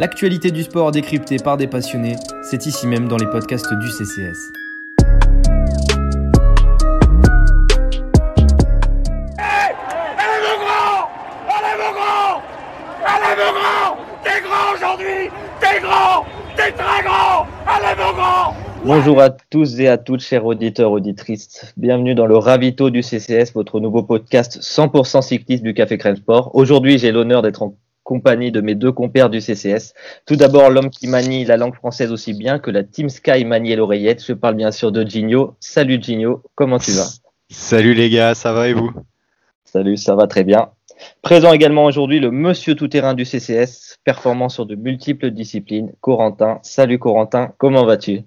L'actualité du sport décryptée par des passionnés, c'est ici même dans les podcasts du CCS. Allez mon grand! Allez mon grand! Allez mon grand! T'es grand aujourd'hui! T'es grand! T'es très grand! Allez mon grand! Bonjour à tous et à toutes, chers auditeurs, auditrices. Bienvenue dans le Ravito du CCS, votre nouveau podcast 100% cycliste du Café Crème Sport. Aujourd'hui, j'ai l'honneur d'être en compagnie de mes deux compères du CCS. Tout d'abord, l'homme qui manie la langue française aussi bien que la Team Sky manie l'oreillette. Je parle bien sûr de Gigno. Salut Gigno, comment tu vas? Salut les gars, ça va et vous? Salut, ça va très bien. Présent également aujourd'hui le monsieur tout-terrain du CCS, performant sur de multiples disciplines, Corentin. Salut Corentin, comment vas-tu?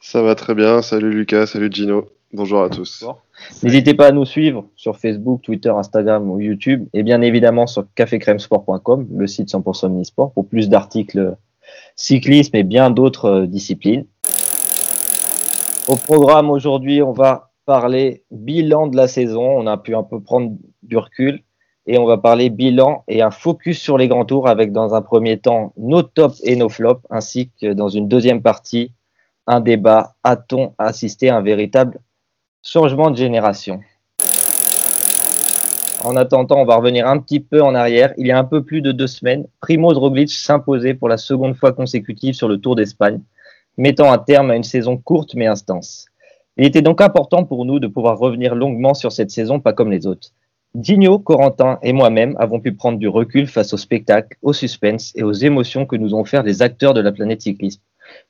Ça va très bien. Salut Lucas, salut Gino. Bonjour à tous. N'hésitez pas à nous suivre sur Facebook, Twitter, Instagram ou YouTube et bien évidemment sur cafécrèmesport.com, le site 100% mini-sport pour plus d'articles cyclisme et bien d'autres euh, disciplines. Au programme aujourd'hui, on va parler bilan de la saison. On a pu un peu prendre du recul et on va parler bilan et un focus sur les grands tours avec dans un premier temps nos tops et nos flops ainsi que dans une deuxième partie un débat. A-t-on assisté à un véritable changement de génération En attendant, on va revenir un petit peu en arrière. Il y a un peu plus de deux semaines, Primoz Roglic s'imposait pour la seconde fois consécutive sur le Tour d'Espagne, mettant un terme à une saison courte mais intense. Il était donc important pour nous de pouvoir revenir longuement sur cette saison, pas comme les autres. Digno, Corentin et moi-même avons pu prendre du recul face au spectacle, au suspense et aux émotions que nous ont offert les acteurs de la planète cycliste.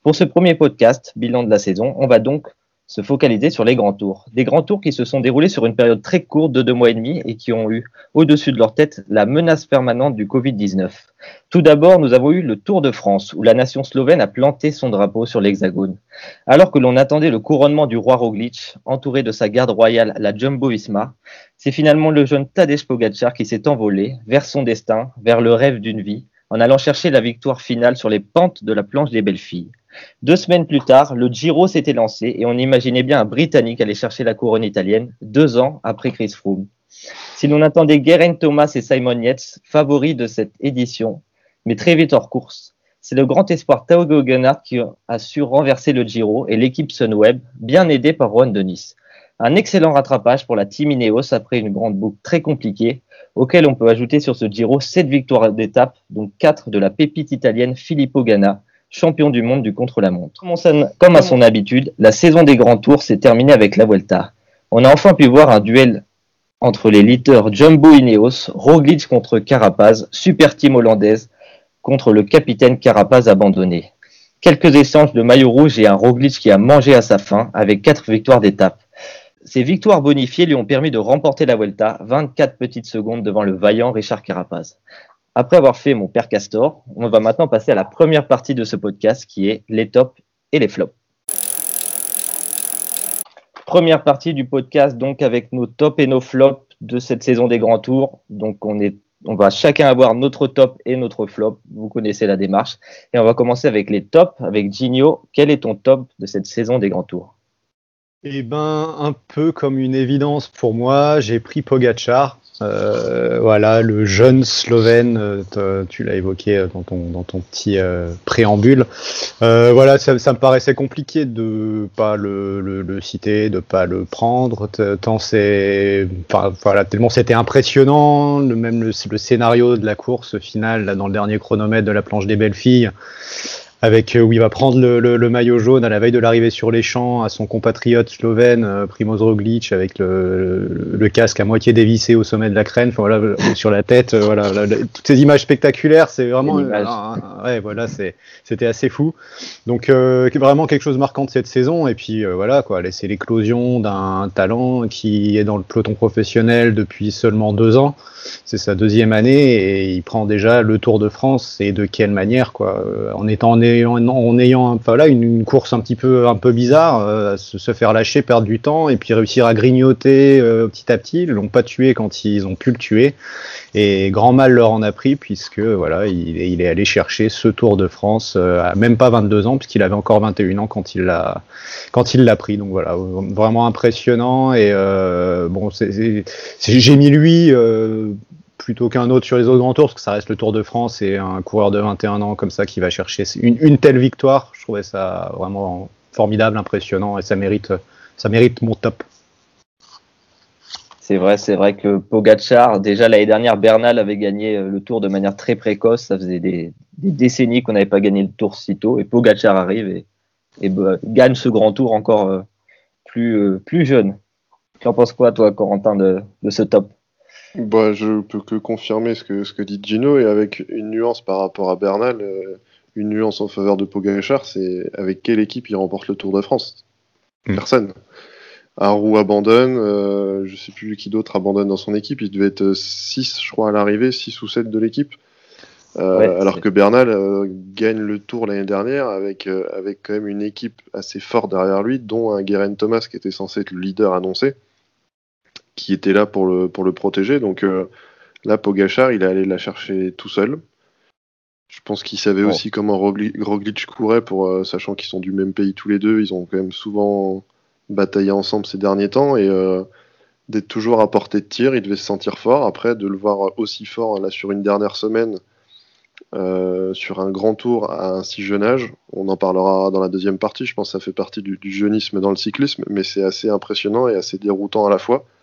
Pour ce premier podcast, bilan de la saison, on va donc se focaliser sur les grands tours. Des grands tours qui se sont déroulés sur une période très courte de deux mois et demi et qui ont eu au-dessus de leur tête la menace permanente du Covid-19. Tout d'abord, nous avons eu le Tour de France où la nation slovène a planté son drapeau sur l'hexagone. Alors que l'on attendait le couronnement du roi Roglic, entouré de sa garde royale, la Jumbo Visma, c'est finalement le jeune Tadej Pogacar qui s'est envolé vers son destin, vers le rêve d'une vie, en allant chercher la victoire finale sur les pentes de la planche des belles filles. Deux semaines plus tard, le Giro s'était lancé et on imaginait bien un Britannique aller chercher la couronne italienne deux ans après Chris Froome. Si l'on attendait Geraint Thomas et Simon Yates, favoris de cette édition, mais très vite hors course, c'est le grand espoir Tao Geoghegan qui a su renverser le Giro et l'équipe Sunweb, bien aidée par Juan de Nice. Un excellent rattrapage pour la Team Ineos après une grande boucle très compliquée, auquel on peut ajouter sur ce Giro sept victoires d'étape, dont quatre de la pépite italienne Filippo Ganna, champion du monde du contre-la-montre. Comme à son habitude, la saison des grands tours s'est terminée avec la Vuelta. On a enfin pu voir un duel entre les leaders Jumbo Ineos, Roglic contre Carapaz, super team hollandaise contre le capitaine Carapaz abandonné. Quelques échanges de maillot rouge et un Roglic qui a mangé à sa faim avec quatre victoires d'étape. Ces victoires bonifiées lui ont permis de remporter la Vuelta, 24 petites secondes devant le vaillant Richard Carapaz. Après avoir fait mon père Castor, on va maintenant passer à la première partie de ce podcast qui est les tops et les flops. Première partie du podcast donc avec nos tops et nos flops de cette saison des grands tours. Donc on est on va chacun avoir notre top et notre flop. Vous connaissez la démarche. Et on va commencer avec les tops avec Gigno. Quel est ton top de cette saison des grands tours? Eh ben, un peu comme une évidence pour moi, j'ai pris Pogachar. Euh, voilà, le jeune Slovène, euh, tu l'as évoqué dans ton, dans ton petit euh, préambule. Euh, voilà, ça, me paraissait compliqué de pas le, le, citer, de pas le prendre. Tant c'est, enfin, voilà, tellement c'était impressionnant. Même le, le, scénario de la course finale là, dans le dernier chronomètre de la planche des belles filles avec où il va prendre le, le, le, maillot jaune à la veille de l'arrivée sur les champs à son compatriote slovène euh, Primoz Roglic avec le, le, casque à moitié dévissé au sommet de la crène, enfin, voilà, sur la tête, euh, voilà, la, la, toutes ces images spectaculaires, c'est vraiment, euh, ouais, voilà, c'était assez fou. Donc euh, vraiment quelque chose de marquant de cette saison et puis voilà quoi, c'est l'éclosion d'un talent qui est dans le peloton professionnel depuis seulement deux ans. C'est sa deuxième année et il prend déjà le Tour de France et de quelle manière quoi, en étant en en ayant une, course un petit peu, un peu bizarre, euh, se, faire lâcher, perdre du temps et puis réussir à grignoter euh, petit à petit. Ils l'ont pas tué quand ils ont pu le tuer et grand mal leur en a pris puisque voilà, il, est allé chercher ce Tour de France euh, à même pas 22 ans puisqu'il avait encore 21 ans quand il l'a quand il l'a pris. Donc voilà, vraiment impressionnant et bon, j'ai mis lui plutôt qu'un autre sur les autres grands tours, parce que ça reste le Tour de France et un coureur de 21 ans comme ça qui va chercher une, telle victoire. Je trouvais ça vraiment formidable, impressionnant et ça mérite, ça mérite mon top. C'est vrai, c'est vrai que Pogachar, déjà l'année dernière, Bernal avait gagné euh, le Tour de manière très précoce. Ça faisait des, décennies qu'on n'avait pas gagné le Tour si tôt. Et Pogachar arrive et, bah, gagne ce grand Tour encore euh, plus, euh, plus jeune. Tu en penses quoi, toi, Corentin, de, ce top? Bah, Je peux que confirmer ce que, ce que dit Gino et avec une nuance par rapport à Bernal, une nuance en faveur de Pogachar, c'est avec quelle équipe il remporte le Tour de France hmm. Personne. Arou abandonne, euh, je sais plus qui d'autre abandonne dans son équipe, il devait être 6 je crois à l'arrivée, 6 ou 7 de l'équipe. Euh, alors que Bernal euh, gagne le tour l'année dernière avec, avec quand même une équipe assez forte derrière lui, dont un Guerin Thomas qui était censé être le leader annoncé, qui était là pour le, pour le protéger. Donc là, Pogachar, il est allé la chercher tout seul. Je pense qu'il savait aussi comment Roglic courait, pour, sachant qu'ils sont du même pays tous les deux. Ils ont quand même souvent bataillé ensemble ces derniers temps et euh, d'être toujours à portée de tir, il devait se sentir fort. Après, de le voir aussi fort là sur une dernière semaine, euh, sur un grand tour à un si jeune âge, on en parlera dans la deuxième partie. Je pense que ça fait partie du, jeunisme dans le cyclisme, mais c'est assez impressionnant et assez déroutant à la fois euh,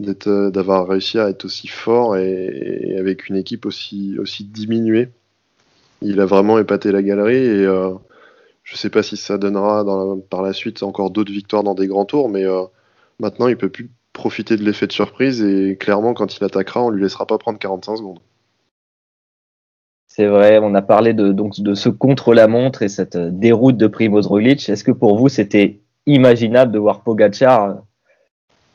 d'avoir réussi à être aussi fort et, avec une équipe aussi, aussi diminuée. Il a vraiment épaté la galerie et je ne sais pas si ça donnera par la suite encore d'autres victoires dans des grands tours, mais euh, maintenant il peut plus profiter de l'effet de surprise et clairement quand il attaquera, on lui laissera pas prendre 45 secondes. C'est vrai, on a parlé de, donc, de ce contre-la-montre et cette euh, déroute de Primoz Roglic. Est-ce que pour vous c'était imaginable de voir Pogacar euh,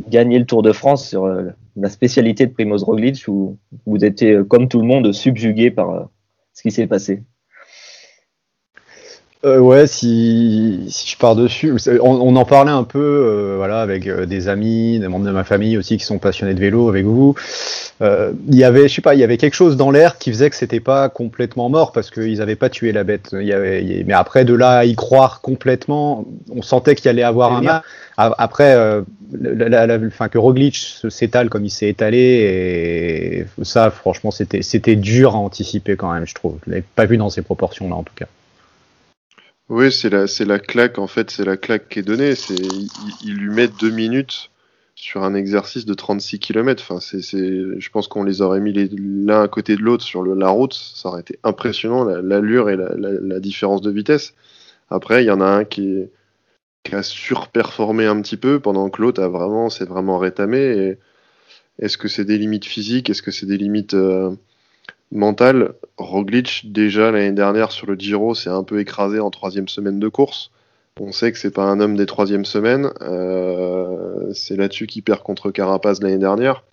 gagner le Tour de France sur la spécialité de Primoz Roglic ou vous étiez comme tout le monde subjugué par ce qui s'est passé euh, ouais, si, si, je pars dessus, on, en parlait un peu, euh, voilà, avec euh, des amis, des membres de ma famille aussi qui sont passionnés de vélo avec vous. Il y avait, je sais pas, il y avait quelque chose dans l'air qui faisait que c'était pas complètement mort parce qu'ils n'avaient pas tué la bête. Il y avait, mais après de là à y croire complètement, on sentait qu'il allait avoir un mal. Après, la, la, fin, que Roglic s'étale comme il s'est étalé, et ça, franchement, c'était, c'était dur à anticiper quand même, je trouve. Je l'avais pas vu dans ces proportions-là, en tout cas. Oui, c'est la, c'est la claque, en fait, c'est la claque qui est donnée. C'est, il, lui met deux minutes sur un exercice de 36 km. Enfin, c'est, c'est, je pense qu'on les aurait mis l'un à côté de l'autre sur la route. Ça aurait été impressionnant, l'allure et la, différence de vitesse. Après, il y en a un qui, a surperformé un petit peu pendant que l'autre a vraiment, c'est vraiment rétamé. est-ce que c'est des limites physiques? Est-ce que c'est des limites euh, mental, Roglic, déjà l'année dernière sur le Giro, s'est un peu écrasé en troisième semaine de course. On sait que c'est pas un homme des troisièmes semaines. Euh, c'est là-dessus qu'il perd contre Carapaz l'année dernière.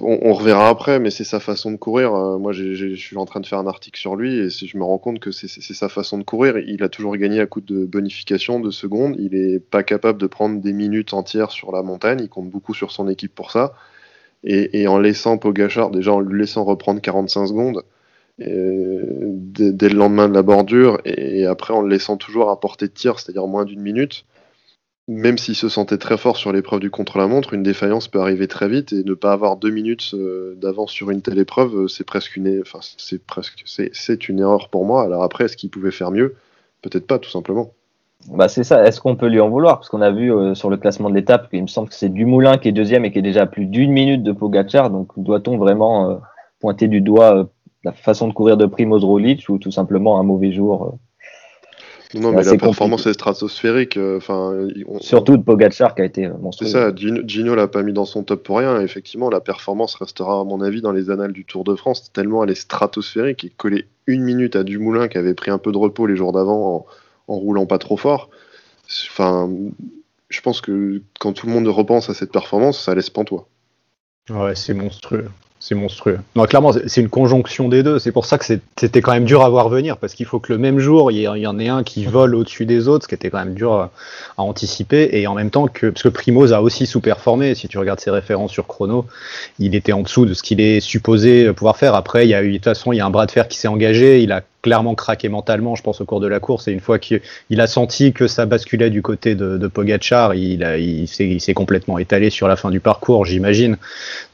On, reverra après, mais c'est sa façon de courir. Euh, moi, je suis en train de faire un article sur lui et je me rends compte que c'est sa façon de courir. Il a toujours gagné à coup de bonification de secondes. Il est pas capable de prendre des minutes entières sur la montagne. Il compte beaucoup sur son équipe pour ça. Et, en laissant Pogachar, déjà en lui laissant reprendre 45 secondes euh, dès, le lendemain de la bordure, et, après en le laissant toujours à portée de tir, c'est-à-dire moins d'une minute, même s'il se sentait très fort sur l'épreuve du contre-la-montre, une défaillance peut arriver très vite et ne pas avoir deux minutes euh, d'avance sur une telle épreuve, c'est presque une, enfin, c'est presque, c'est une erreur pour moi. Alors après, est-ce qu'il pouvait faire mieux? Peut-être pas, tout simplement. Bah c'est ça. Est-ce qu'on peut lui en vouloir? Parce qu'on a vu euh, sur le classement de l'étape qu'il me semble que c'est Dumoulin qui est deuxième et qui est déjà à plus d'une minute de Pogacar. Donc doit-on vraiment euh, pointer du doigt euh, la façon de courir de Primoz Roglic ou tout simplement un mauvais jour Non, mais la performance est stratosphérique. Enfin, surtout de Pogacar qui a été monstrueux. C'est ça. Gino, Gino l'a pas mis dans son top pour rien. Effectivement, la performance restera à mon avis dans les annales du Tour de France tellement elle est stratosphérique et coller une minute à Dumoulin qui avait pris un peu de repos les jours d'avant en en roulant pas trop fort. Enfin, je pense que quand tout le monde repense à cette performance, ça laisse pantois. Ouais, c'est monstrueux. C'est monstrueux. Non, clairement, c'est une conjonction des deux. C'est pour ça que c'était quand même dur à voir venir, parce qu'il faut que le même jour, il y, en ait un qui vole au-dessus des autres, ce qui était quand même dur à, anticiper, et en même temps que, parce que Primoz a aussi sous-performé, si tu regardes ses références sur chrono, il était en dessous de ce qu'il est supposé pouvoir faire. Après, il y a eu, de toute façon, il y a un bras de fer qui s'est engagé, il a clairement craqué mentalement, je pense, au cours de la course. Et une fois qu'il a senti que ça basculait du côté de, de Pogachar, il, il s'est complètement étalé sur la fin du parcours, j'imagine.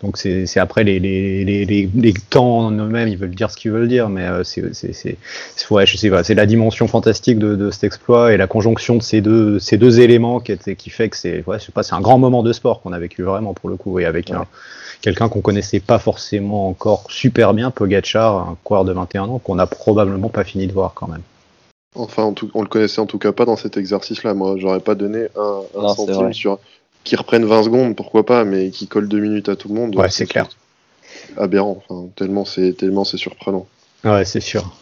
Donc c'est après les, les, les, les, temps en eux-mêmes, ils veulent dire ce qu'ils veulent dire, mais euh, c'est ouais, la dimension fantastique de, de, cet exploit et la conjonction de ces deux, ces deux éléments qui, qui fait que c'est ouais, un grand moment de sport qu'on a vécu vraiment pour le coup et avec un quelqu'un qu'on connaissait pas forcément encore super bien, Pogachar, un coureur de 21 ans, qu'on a probablement pas fini de voir quand même. Enfin, on le connaissait en tout cas pas dans cet exercice-là. Moi, j'aurais pas donné un, centime sur qui reprenne 20 secondes, pourquoi pas, mais qui colle 2 minutes à tout le monde. Ouais, c'est clair. Aberrant, enfin, tellement c'est tellement c'est surprenant. Ouais, c'est sûr.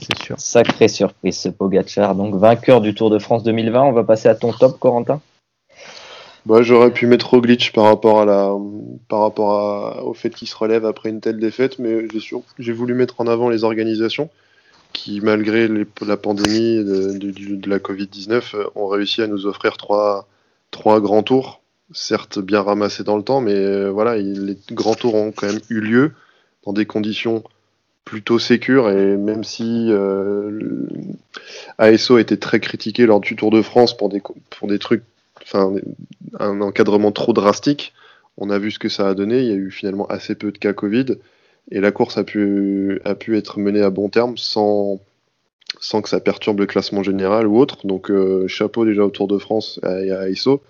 C'est sûr. Sacrée surprise ce Pogachar. Donc vainqueur du Tour de France 2020. On va passer à ton top, Corentin? Bah, j'aurais pu mettre Roglic par rapport à la, par rapport au fait qu'il se relève après une telle défaite, mais j'ai voulu mettre en avant les organisations qui, malgré la pandémie de, la Covid-19, ont réussi à nous offrir trois, trois grands tours, certes bien ramassés dans le temps, mais euh, voilà, les grands tours ont quand même eu lieu dans des conditions plutôt sécures et même si euh, ASO été très critiqué lors du Tour de France pour des, pour des trucs enfin, un encadrement trop drastique. On a vu ce que ça a donné. Il y a eu finalement assez peu de cas Covid. Et la course a pu, a pu être menée à bon terme sans, que ça perturbe le classement général ou autre. Donc euh, chapeau déjà au Tour de France et à ISO.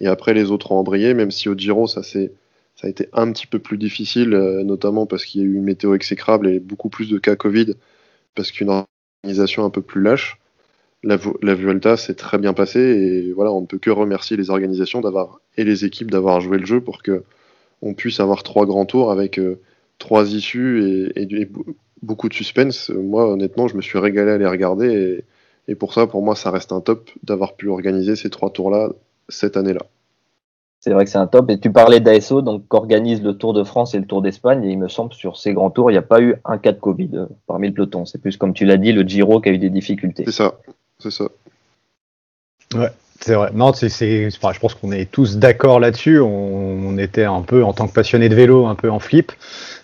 Et après les autres ont embrayé, même si au Giro ça, ça a été un petit peu plus difficile, euh, notamment parce qu'il y a eu une météo exécrable et beaucoup plus de cas Covid, parce qu'une organisation un peu plus lâche la, la Vuelta s'est très bien passée et voilà, on ne peut que remercier les organisations d'avoir et les équipes d'avoir joué le jeu pour que on puisse avoir trois grands tours avec euh, trois issues et, beaucoup de suspense. Moi, honnêtement, je me suis régalé à les regarder et, pour ça, pour moi, ça reste un top d'avoir pu organiser ces trois tours-là cette année-là. C'est vrai que c'est un top. Et tu parlais d'ASO, donc qu'organise le Tour de France et le Tour d'Espagne. Et il me semble sur ces grands tours, il n'y a pas eu un cas de Covid euh, parmi le peloton. C'est plus comme tu l'as dit, le Giro qui a eu des difficultés. C'est ça c'est ça. Ouais, c'est vrai. Non, c'est, je pense qu'on est tous d'accord là-dessus. On, était un peu, en tant que passionnés de vélo, un peu en flip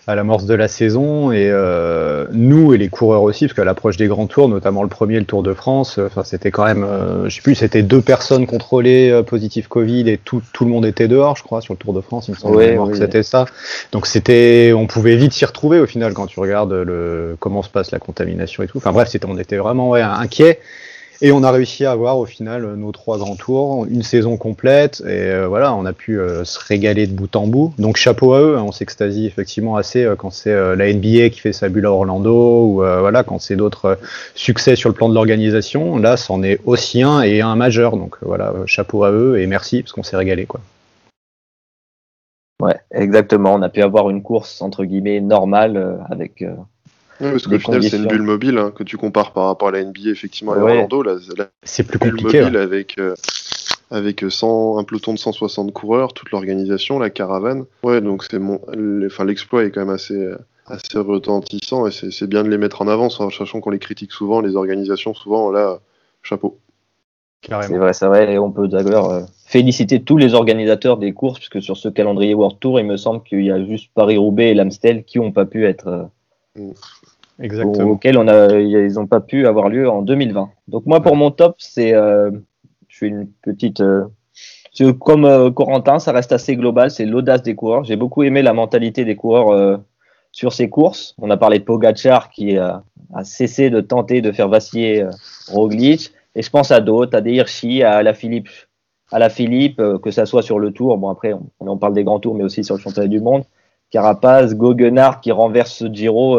à l'amorce de la saison. Et euh, nous et les coureurs aussi, parce qu'à l'approche des grands tours, notamment le premier, le Tour de France, enfin, c'était quand même, euh, je sais plus, c'était deux personnes contrôlées euh, positives Covid et tout, tout le monde était dehors, je crois, sur le Tour de France. Il me semble que c'était ça. Donc c'était, on pouvait vite s'y retrouver au final quand tu regardes le, comment se passe la contamination et tout. Enfin bref, c'était, on était vraiment ouais, inquiets. Et on a réussi à avoir au final nos trois grands tours, une saison complète, et euh, voilà, on a pu euh, se régaler de bout en bout. Donc chapeau à eux, hein, on s'extasie effectivement assez euh, quand c'est la NBA qui fait sa bulle à Orlando, ou voilà, quand c'est d'autres succès sur le plan de l'organisation. Là, c'en est aussi un et un majeur. Donc voilà, chapeau à eux et merci parce qu'on s'est régalé quoi. Ouais, exactement. On a pu avoir une course entre guillemets normale avec oui, parce qu'au final, c'est une bulle mobile hein, que tu compares par rapport à la NBA, effectivement, à Orlando. C'est plus compliqué. Mobile avec, euh, avec 100, un peloton de 160 coureurs, toute l'organisation, la caravane. Ouais, donc c'est mon, enfin, l'exploit est quand même assez, assez retentissant et c'est bien de les mettre en avant, sachant qu'on les critique souvent, les organisations, souvent, là, chapeau. C'est vrai, c'est vrai, et on peut d'ailleurs euh, féliciter tous les organisateurs des courses, puisque sur ce calendrier World Tour, il me semble qu'il y a juste Paris-Roubaix et l'Amstel qui n'ont pas pu être euh. Exactement. ils n'ont pas pu avoir lieu en 2020. Donc moi, pour mon top, c'est, euh, je suis une petite, euh, comme euh, Corentin, ça reste assez global, c'est l'audace des coureurs. J'ai beaucoup aimé la mentalité des coureurs sur ces courses. On a parlé de Pogachar qui a cessé de tenter de faire vaciller Roglic, et je pense à d'autres, à des Hirschi, à la Philippe, à la Philippe, que ça soit sur le Tour. Bon après, on, parle des grands tours, mais aussi sur le championnat du monde. Carapaz, Goguenard qui renverse ce Giro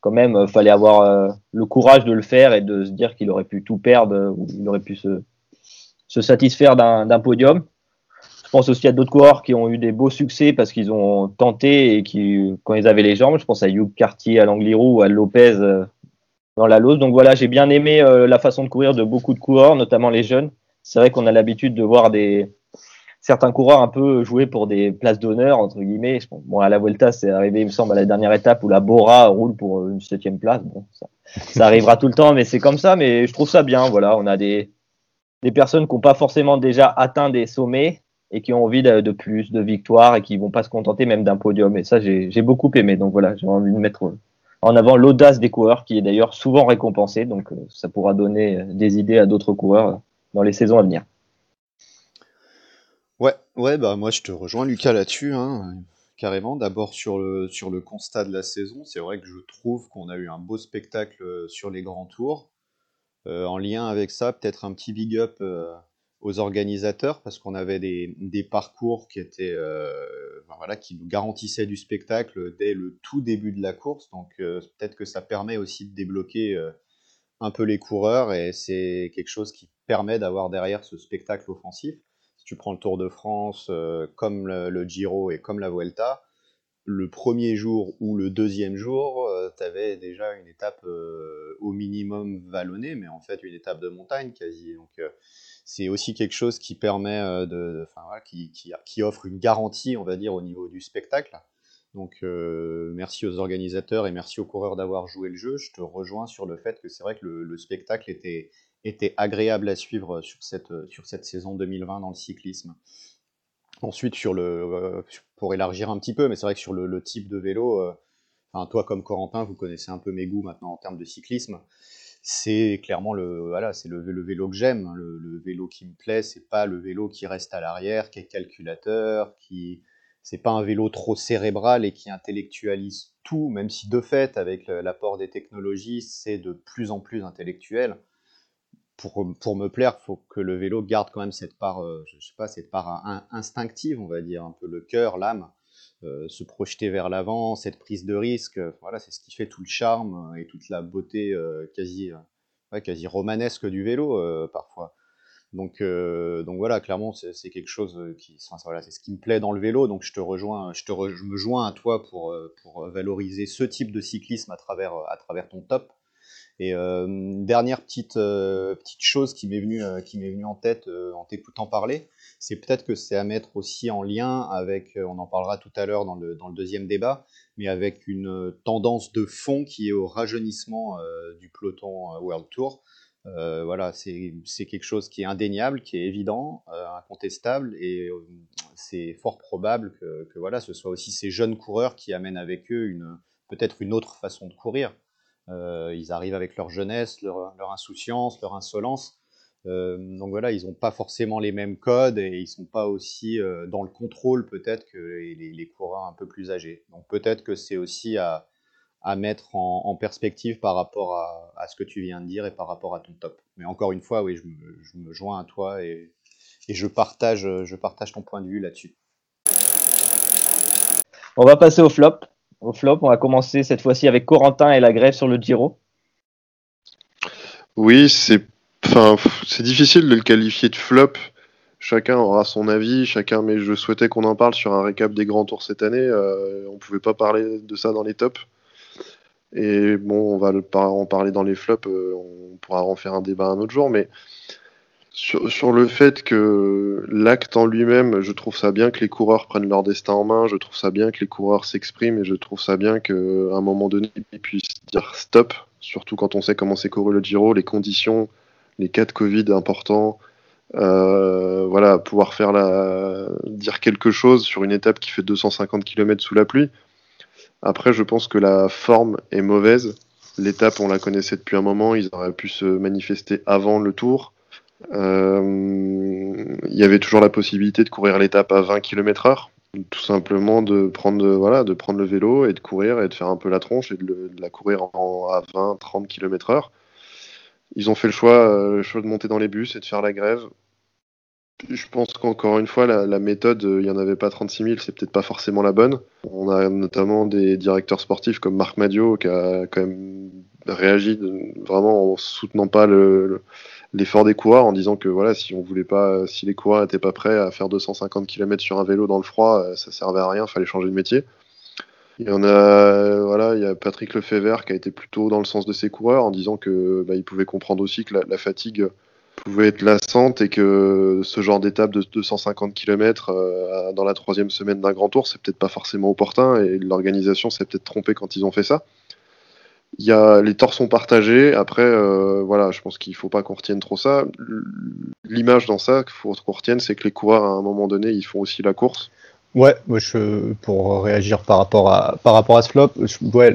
quand même, euh, fallait avoir euh, le courage de le faire et de se dire qu'il aurait pu tout perdre euh, ou il aurait pu se, se satisfaire d'un podium. Je pense aussi à d'autres coureurs qui ont eu des beaux succès parce qu'ils ont tenté et qui, quand ils avaient les jambes, je pense à Hugh Cartier, à Langlirou ou à Lopez dans la Lose. Donc voilà, j'ai bien aimé la façon de courir de beaucoup de coureurs, notamment les jeunes. C'est vrai qu'on a l'habitude de voir des, certains coureurs un peu joués pour des places d'honneur entre guillemets. Bon, à la Vuelta, c'est arrivé, il me semble, à la dernière étape où la Bora roule pour une septième place. Bon, ça, ça arrivera tout le temps, mais c'est comme ça. Mais je trouve ça bien. Voilà, on a des des personnes qui n'ont pas forcément déjà atteint des sommets et qui ont envie de, plus, de victoires et qui vont pas se contenter même d'un podium. Et ça, j'ai beaucoup aimé. Donc voilà, j'ai envie de mettre en avant l'audace des coureurs, qui est d'ailleurs souvent récompensée. Donc, ça pourra donner des idées à d'autres coureurs dans les saisons à venir. Ouais, ouais, bah moi je te rejoins Lucas là-dessus, hein, carrément. D'abord sur le, constat de la saison, c'est vrai que je trouve qu'on a eu un beau spectacle sur les grands tours. en lien avec ça, peut-être un petit big up aux organisateurs parce qu'on avait des, parcours qui étaient euh, qui nous garantissaient du spectacle dès le tout début de la course donc euh, peut-être que ça permet aussi de débloquer euh, un peu les coureurs et c'est quelque chose qui permet d'avoir derrière ce spectacle offensif si tu prends le Tour de France comme le, le, Giro et comme la Vuelta le premier jour ou le deuxième jour tu avais déjà une étape au minimum vallonnée mais en fait une étape de montagne quasi donc c'est aussi quelque chose qui permet euh, de, enfin, voilà, qui, offre une garantie, on va dire, au niveau du spectacle. Donc euh, merci aux organisateurs et merci aux coureurs d'avoir joué le jeu. Je te rejoins sur le fait que c'est vrai que le, spectacle était, était agréable à suivre sur cette, sur cette saison 2020 dans le cyclisme. Ensuite, sur le, euh, pour élargir un petit peu, mais c'est vrai que sur le, le type de vélo, euh, enfin, toi comme Corentin, vous connaissez un peu mes goûts maintenant en termes de cyclisme. C'est clairement le voilà c'est le, vélo que j'aime le, vélo qui me plaît c'est pas le vélo qui reste à l'arrière qui est calculateur qui c'est pas un vélo trop cérébral et qui intellectualise tout même si de fait avec l'apport des technologies c'est de plus en plus intellectuel pour, me plaire faut que le vélo garde quand même cette part euh, je sais pas cette part instinctive on va dire un peu le cœur l'âme euh, se projeter vers l'avant, cette prise de risque, euh, voilà, c'est ce qui fait tout le charme euh, et toute la beauté quasi, quasi romanesque du vélo parfois. Donc, voilà, clairement, c'est quelque chose qui, voilà, c'est ce qui me plaît dans le vélo. Donc je te rejoins, je te je me joins à toi pour, pour valoriser ce type de cyclisme à travers, à travers ton top. Et dernière petite, petite chose qui m'est venue, venue en tête en t'écoutant parler, c'est peut-être que c'est à mettre aussi en lien avec, euh, on en parlera tout à l'heure dans le, deuxième débat, mais avec une euh, tendance de fond qui est au rajeunissement euh, du peloton World Tour. voilà, c'est quelque chose qui est indéniable, qui est évident, incontestable, et c'est fort probable que, que, voilà, ce soit aussi ces jeunes coureurs qui amènent avec eux une peut-être une autre façon de courir. Ils arrivent avec leur jeunesse, leur, insouciance, leur insolence, euh, donc voilà, ils n'ont pas forcément les mêmes codes et ils sont pas aussi euh, dans le contrôle peut-être que les, coureurs un peu plus âgés. Donc peut-être que c'est aussi à, mettre en, perspective par rapport à, ce que tu viens de dire et par rapport à ton top. Mais encore une fois, oui, je me, joins à toi et, je partage ton point de vue là-dessus. On va passer au flop. Au flop, on va commencer cette fois-ci avec Corentin et la grève sur le Giro. Oui, c'est Enfin, c'est difficile de le qualifier de flop. Chacun aura son avis, chacun, mais je souhaitais qu'on en parle sur un récap des grands tours cette année. Euh, on pouvait pas parler de ça dans les tops. Et bon, on va en parler dans les flops, euh, on pourra en faire un débat un autre jour, mais sur, sur le fait que l'acte en lui-même, je trouve ça bien que les coureurs prennent leur destin en main, je trouve ça bien que les coureurs s'expriment et je trouve ça bien qu'à un moment donné, ils puissent dire stop, surtout quand on sait comment c'est couru le Giro, les conditions, les cas de Covid importants, euh, voilà, pouvoir faire la, dire quelque chose sur une étape qui fait 250 km sous la pluie. Après, je pense que la forme est mauvaise. L'étape, on la connaissait depuis un moment, ils auraient pu se manifester avant le tour. Euh, il y avait toujours la possibilité de courir l'étape à 20 km/h, tout simplement de prendre, voilà, de prendre le vélo et de courir et de faire un peu la tronche et de, la courir à 20-30 km/h. Ils ont fait le choix, euh, le choix de monter dans les bus et de faire la grève. Je pense qu'encore une fois, la, méthode, euh, il n'y en avait pas 36 000, c'est peut-être pas forcément la bonne. On a notamment des directeurs sportifs comme Marc Madio qui a quand même réagi vraiment en soutenant pas l'effort des coureurs en disant que voilà si on voulait pas si les coureurs n'étaient pas prêts à faire 250 km sur un vélo dans le froid euh, ça servait à rien fallait changer de métier il y en a, voilà, il y a Patrick Lefebvre qui a été plutôt dans le sens de ses coureurs en disant que bah, il pouvait comprendre aussi que la, fatigue pouvait être lassante et que ce genre d'étape de 250 km euh, dans la troisième semaine d'un grand tour, c'est peut-être pas forcément opportun et l'organisation s'est peut-être trompée quand ils ont fait ça. Il y a, les torts sont partagés. Après, euh, voilà, je pense qu'il faut pas qu'on retienne trop ça. L'image dans ça qu'il faut qu'on retienne, c'est que les coureurs, à un moment donné, ils font aussi la course. Ouais, moi je, pour réagir par rapport à par rapport à ce flop, ouais,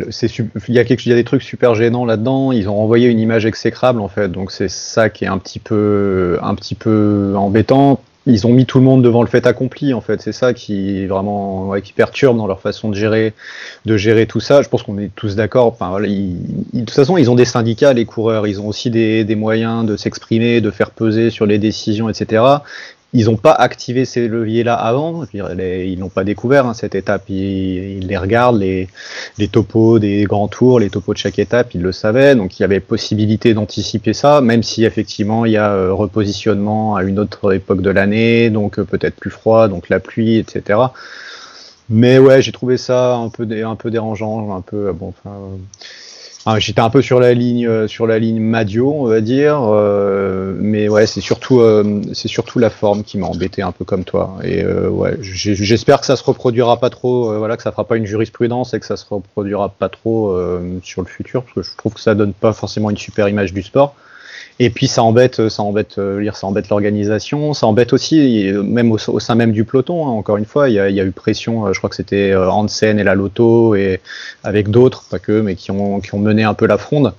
il y a y a des trucs super gênants là-dedans. Ils ont envoyé une image exécrable en fait, donc c'est ça qui est un petit peu un petit peu embêtant. Ils ont mis tout le monde devant le fait accompli en fait. C'est ça qui vraiment ouais, qui perturbe dans leur façon de gérer de gérer tout ça. Je pense qu'on est tous d'accord. Enfin voilà, de toute façon ils ont des syndicats les coureurs. Ils ont aussi des, des moyens de s'exprimer, de faire peser sur les décisions, etc ils n'ont pas activé ces leviers-là avant. Ils n'ont pas découvert hein, cette étape. Ils, les regardent, les, topos des grands tours, les topos de chaque étape, ils le savaient. Donc il y avait possibilité d'anticiper ça, même si effectivement il y a euh, repositionnement à une autre époque de l'année, donc euh, peut-être plus froid, donc la pluie, etc. Mais ouais, j'ai trouvé ça un peu, dérangeant, un peu bon. Enfin, ah, j'étais un peu sur la ligne, euh, sur la ligne Madio, on va dire, euh, mais ouais, c'est surtout, euh, c'est surtout la forme qui m'a embêté un peu comme toi. Et ouais, j'espère que ça se reproduira pas trop, voilà, que ça fera pas une jurisprudence et que ça se reproduira pas trop sur le futur, parce que je trouve que ça donne pas forcément une super image du sport. Et puis ça embête, ça embête, euh, ça embête l'organisation, ça embête aussi, même au, sein même du peloton. Hein, encore une fois, il y, a, eu pression. Euh, je crois que c'était euh, Hansen et la Loto et avec d'autres, pas que, mais qui ont, qui ont mené un peu la fronde.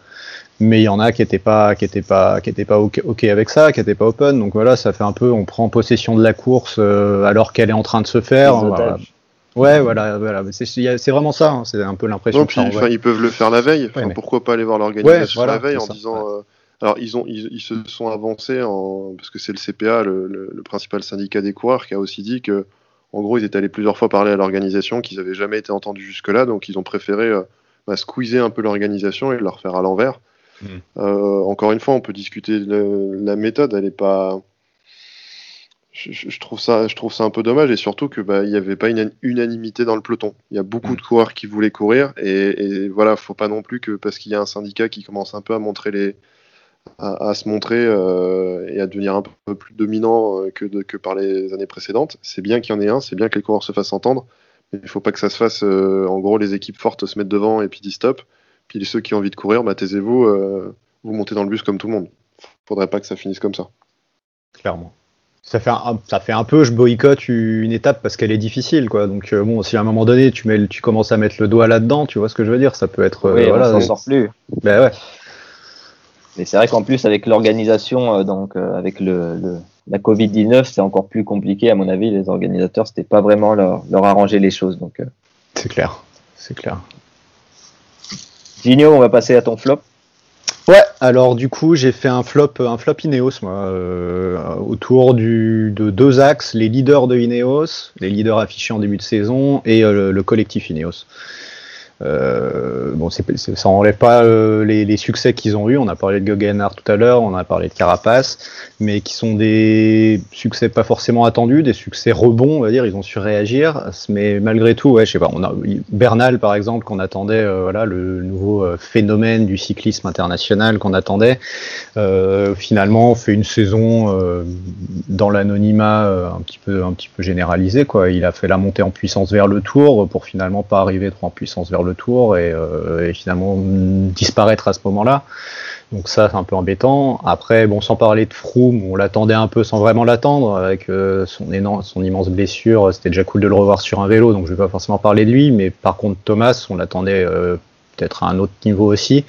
Mais il y en a qui n'étaient pas, qui étaient pas, qui étaient pas ok, avec ça, qui n'étaient pas open. Donc voilà, ça fait un peu, on prend possession de la course alors qu'elle est en train de se faire. Ouais, voilà, voilà. c'est vraiment ça. Hein, c'est un peu l'impression. ils peuvent le faire la veille. Pourquoi pas aller voir l'organisation la veille en disant. Alors, ils, ont, ils, se sont avancés, en, parce que c'est le CPA, le, principal syndicat des coureurs, qui a aussi dit que, en gros, ils étaient allés plusieurs fois parler à l'organisation, qu'ils n'avaient jamais été entendus jusque-là, donc ils ont préféré euh, bah, squeezer un peu l'organisation et leur faire à l'envers. Hmm. Euh, encore une fois, on peut discuter de la méthode, elle n'est pas. Je, trouve ça, je trouve ça un peu dommage et surtout que bah, il n'y avait pas une unanimité dans le peloton. Il y a beaucoup hmm. de coureurs qui voulaient courir et, et voilà, faut pas non plus que parce qu'il y a un syndicat qui commence un peu à montrer les, à, se montrer euh, et à devenir un peu plus dominant euh, que, que par les années précédentes. C'est bien qu'il y en ait un, c'est bien que les coureurs se fassent entendre, mais il ne faut pas que ça se fasse. Euh, en gros, les équipes fortes se mettent devant et puis disent stop. Puis ceux qui ont envie de courir, bah, taisez-vous, vous montez dans le bus comme tout le monde. Faudrait pas que ça finisse comme ça. Clairement. Ça fait, un, ça fait un peu, je boycotte une étape parce qu'elle est difficile, quoi. Donc bon, si à un moment donné tu mets, tu commences à mettre le doigt là-dedans, tu vois ce que je veux dire, ça peut être. Oui, voilà, on s'en sort plus. Ben ouais. Mais c'est vrai qu'en plus, avec l'organisation, euh, donc euh, avec le, la Covid-19, c'est encore plus compliqué. À mon avis, les organisateurs, c'était pas vraiment leur, leur, arranger les choses. Donc, euh. c'est clair, c'est clair. Gino, on va passer à ton flop. Ouais, alors du coup j'ai fait un flop, un flop Ineos moi, autour du, de deux axes, les leaders de Ineos, les leaders affichés en début de saison et le, collectif Ineos. Euh, bon, ça enlève pas euh, les, succès qu'ils ont eu. On a parlé de Guggenhardt tout à l'heure, on a parlé de Carapace, mais qui sont des succès pas forcément attendus, des succès rebonds, on va dire. Ils ont su réagir, mais malgré tout, ouais, je sais pas. On a Bernal par exemple qu'on attendait, euh, voilà, le nouveau phénomène du cyclisme international qu'on attendait. finalement, fait une saison dans l'anonymat un petit peu, un petit peu généralisé, quoi. Il a fait la montée en puissance vers le Tour pour finalement pas arriver trop en puissance vers le le tour euh, et, finalement disparaître à ce moment-là. Donc ça, c'est un peu embêtant. Après, bon, sans parler de Froome, on l'attendait un peu sans vraiment l'attendre, avec euh, son, énorme, son immense blessure. C'était déjà cool de le revoir sur un vélo, donc je vais pas forcément parler de lui. Mais par contre, Thomas, on l'attendait euh, peut-être à un autre niveau aussi,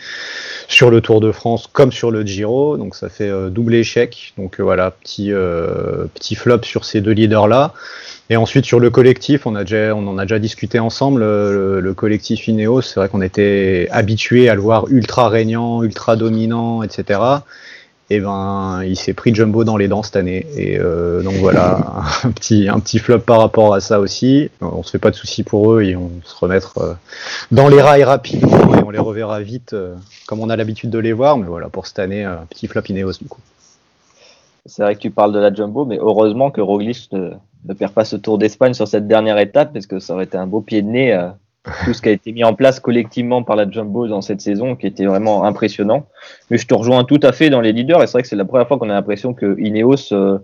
sur le Tour de France comme sur le Giro. Donc ça fait double échec. Donc voilà, petit, petit flop sur ces deux leaders-là. Et ensuite sur le collectif, on, a déjà, on en a déjà discuté ensemble. Le, collectif Ineos, c'est vrai qu'on était habitué à le voir ultra régnant, ultra dominant, etc. Et ben, il s'est pris Jumbo dans les dents cette année. Et euh, donc voilà, un petit, un petit flop par rapport à ça aussi. On se fait pas de soucis pour eux, ils vont se remettre euh, dans les rails rapidement et on les reverra vite, euh, comme on a l'habitude de les voir. Mais voilà, pour cette année, un petit flop Ineos du coup. C'est vrai que tu parles de la Jumbo, mais heureusement que Roglic ne perd pas ce Tour d'Espagne sur cette dernière étape, parce que ça aurait été un beau pied de nez tout ce qui a été mis en place collectivement par la Jumbo dans cette saison, qui était vraiment impressionnant. Mais je te rejoins tout à fait dans les leaders, et c'est vrai que c'est la première fois qu'on a l'impression que Ineos euh,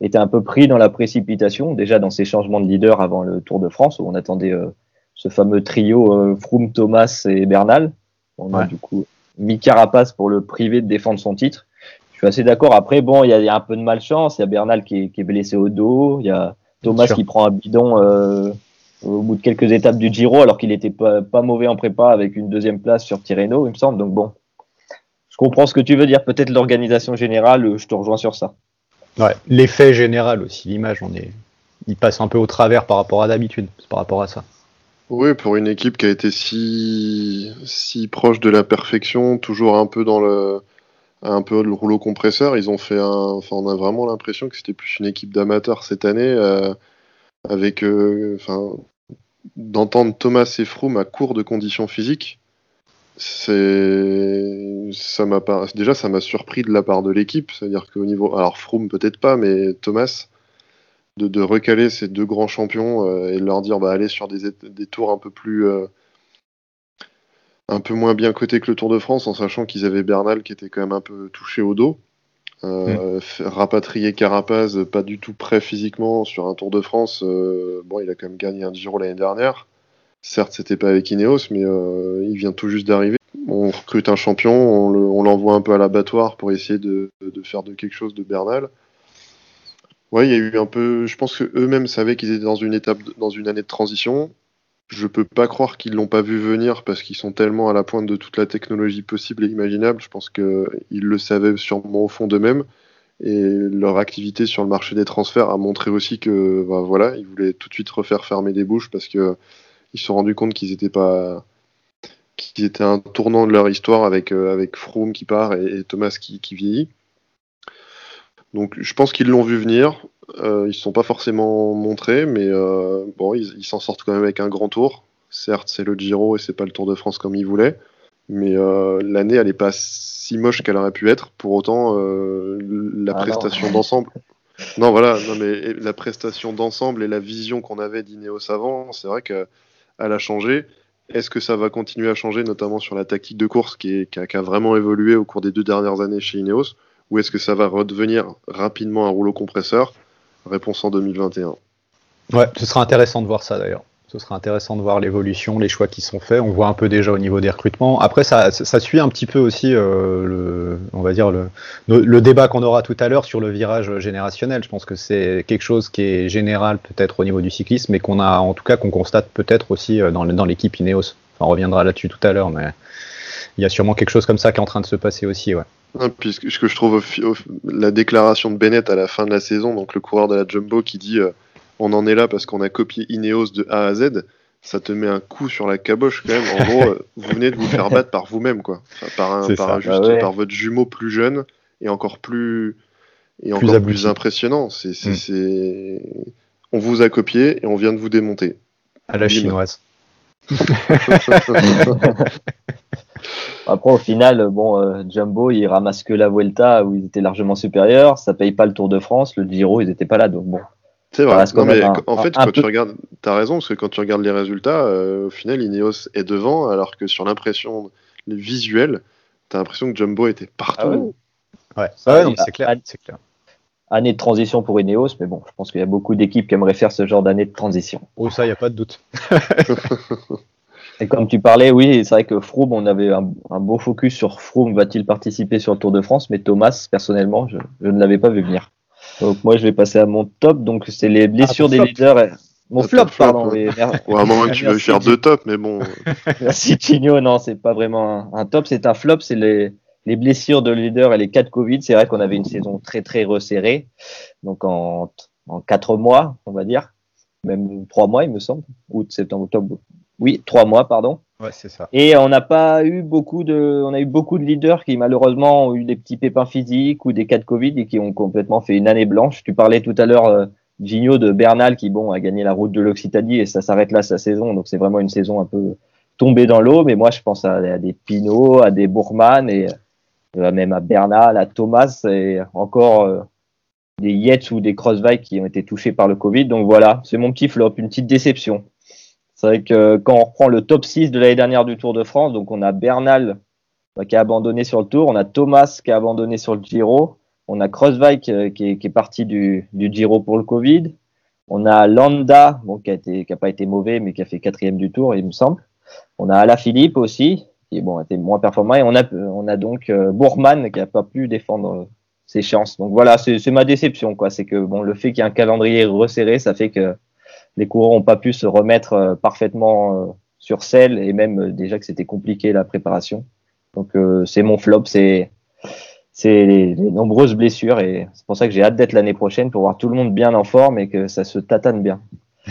était un peu pris dans la précipitation, déjà dans ses changements de leader avant le Tour de France, où on attendait euh, ce fameux trio euh, Froome, Thomas et Bernal. On a du coup mis Carapace pour le priver de défendre son titre. Je suis assez d'accord. Après, bon, il y, a un peu de malchance. Il y a Bernal qui est, qui est blessé au dos. Il y a Thomas qui prend un bidon euh, au bout de quelques étapes du Giro, alors qu'il était pas, pas mauvais en prépa avec une deuxième place sur Tirreno, il me semble. Donc bon, je comprends ce que tu veux dire. Peut-être l'organisation générale, euh, je te rejoins sur ça. Ouais, l'effet général aussi, l'image, on est, il passe un peu au travers par rapport à d'habitude, c'est par rapport à ça. Oui, pour une équipe qui a été si, si proche de la perfection, toujours un peu dans le, un peu le rouleau compresseur, ils ont fait un, enfin, on a vraiment l'impression que c'était plus une équipe d'amateurs cette année, euh, avec, euh, enfin, d'entendre Thomas et Froome à court de conditions physiques. C'est, ça m'a déjà, ça m'a surpris de la part de l'équipe, c'est-à-dire qu'au niveau, alors Froome peut-être pas, mais Thomas, de, recaler ces deux grands champions euh, et de leur dire bah allez sur des tours un peu plus euh, un peu moins bien cotés que le Tour de France en sachant qu'ils avaient Bernal qui était quand même un peu touché au dos euh, f- rapatrier Carapaz euh, pas du tout prêt physiquement sur un Tour de France euh, bon il a quand même gagné un Giro l'année dernière certes c'était pas avec Ineos mais euh, il vient tout juste d'arriver on recrute un champion on le- on l'envoie un peu à l'abattoir pour essayer de, de faire de quelque chose de Bernal Ouais, il y a eu un peu. Je pense que eux-mêmes savaient qu'ils étaient dans une étape, dans une année de transition. Je peux pas croire qu'ils l'ont pas vu venir parce qu'ils sont tellement à la pointe de toute la technologie possible et imaginable. Je pense que ils le savaient sûrement au fond d'eux-mêmes et leur activité sur le marché des transferts a montré aussi que, bah, voilà, ils voulaient tout de suite refaire fermer des bouches parce que ils se sont rendus compte qu'ils étaient pas, qu'ils étaient un tournant de leur histoire avec euh, avec Froome qui part et, Thomas qui vieillit. Donc je pense qu'ils l'ont vu venir. Euh, ils ne sont pas forcément montrés, mais euh, bon, ils s'en sortent quand même avec un grand tour. Certes, c'est le Giro et c'est pas le Tour de France comme ils voulaient, mais euh, l'année, elle est pas si moche qu'elle aurait pu être. Pour autant, la Ah prestation d'ensemble. Non, voilà, non, mais la prestation d'ensemble et la vision qu'on avait d'Ineos avant, c'est vrai qu'elle a changé. Est-ce que ça va continuer à changer, notamment sur la tactique de course qui, est- qui a, qui a vraiment évolué au cours des deux dernières années chez Ineos? Ou est-ce que ça va redevenir rapidement un rouleau compresseur? Réponse en 2021. Ouais, ce sera intéressant de voir ça d'ailleurs. Ce sera intéressant de voir l'évolution, les choix qui sont faits. On voit un peu déjà au niveau des recrutements. Après, ça, ça, suit un petit peu aussi, euh, le, on va dire le, débat qu'on aura tout à l'heure sur le virage générationnel. Je pense que c'est quelque chose qui est général peut-être au niveau du cyclisme, mais qu'on a, en tout cas, qu'on constate peut-être aussi euh, dans, l'équipe Ineos. On reviendra là-dessus tout à l'heure, mais il y a sûrement quelque chose comme ça qui est en train de se passer aussi. Ouais. Ah, puis ce que je trouve la déclaration de Bennett à la fin de la saison, donc le coureur de la Jumbo qui dit euh, on en est là parce qu'on a copié Ineos de A à Z, ça te met un coup sur la caboche quand même. En gros, euh, vous venez de vous faire battre par vous-même, quoi. Enfin, par, un, par un- juste Bah ouais. par votre jumeau plus jeune et encore plus et encore plus impressionnant. C'est, Mm. c'est- On vous a copié et on vient de vous démonter. À la chinoise. Après, au final, bon, euh, Jumbo, ils ramassent que la Vuelta où ils étaient largement supérieurs. Ça paye pas le Tour de France. Le Giro, ils étaient pas là. Donc bon, C'est vrai. Non, mais un- en fait, un quand peu- tu regardes, t'as raison, parce que quand tu regardes les résultats, euh, au final, Ineos est devant, alors que sur l'impression les visuels, t'as l'impression que Jumbo était partout. Ah ouais. C'est clair. à- C'est clair. année de transition pour Ineos, mais bon, je pense qu'il y a beaucoup d'équipes qui aimeraient faire ce genre d'année de transition. Oh, ça, il n'y a pas de doute. Et comme tu parlais, oui, c'est vrai que Froome, on avait un, un beau focus sur Froome, va-t-il participer sur le Tour de France, mais Thomas, personnellement, je, je ne l'avais pas vu venir. Donc moi, je vais passer à mon top, donc c'est les blessures ton des flop. leaders. et- Mon Ah, flop, pardon. ouais. oui, Ouais, à un moment que tu veux Merci, faire deux tops, mais bon. Merci Chigno, non, c'est pas vraiment un, un top, c'est un flop, c'est les, les blessures de leader et les cas de Covid. C'est vrai qu'on avait une saison très très resserrée, donc en, en quatre mois, on va dire, même trois mois, il me semble, août, septembre, octobre. Oui, trois mois, pardon. Ouais, c'est ça. Et on n'a pas eu beaucoup de, on a eu beaucoup de leaders qui malheureusement ont eu des petits pépins physiques ou des cas de Covid et qui ont complètement fait une année blanche. Tu parlais tout à l'heure, euh, Gigno de Bernal qui bon a gagné la route de l'Occitanie et ça s'arrête là sa saison. Donc c'est vraiment une saison un peu tombée dans l'eau. Mais moi je pense à, à des Pinot, à des Bourman et euh, même à Bernal, à Thomas et encore euh, des Yates ou des Crossbike qui ont été touchés par le Covid. Donc voilà, c'est mon petit flop, une petite déception. C'est vrai que quand on reprend le top 6 de l'année dernière du Tour de France, donc on a Bernal bah, qui a abandonné sur le Tour, on a Thomas qui a abandonné sur le Giro, on a Crossbike euh, qui, est, qui est parti du, du Giro pour le Covid, on a Landa bon, qui a été qui a pas été mauvais mais qui a fait quatrième du Tour il me semble, on a Alaphilippe aussi qui bon a été moins performant et on a on a donc euh, Bourman qui a pas pu défendre ses chances. Donc voilà, c'est ma déception, quoi. C'est que bon, le fait qu'il y ait un calendrier resserré, ça fait que les coureurs n'ont pas pu se remettre euh, parfaitement euh, sur selle et même euh, déjà que c'était compliqué la préparation. Donc c'est mon flop, c'est c'est les, nombreuses blessures et c'est pour ça que j'ai hâte d'être l'année prochaine pour voir tout le monde bien en forme et que ça se tatane bien.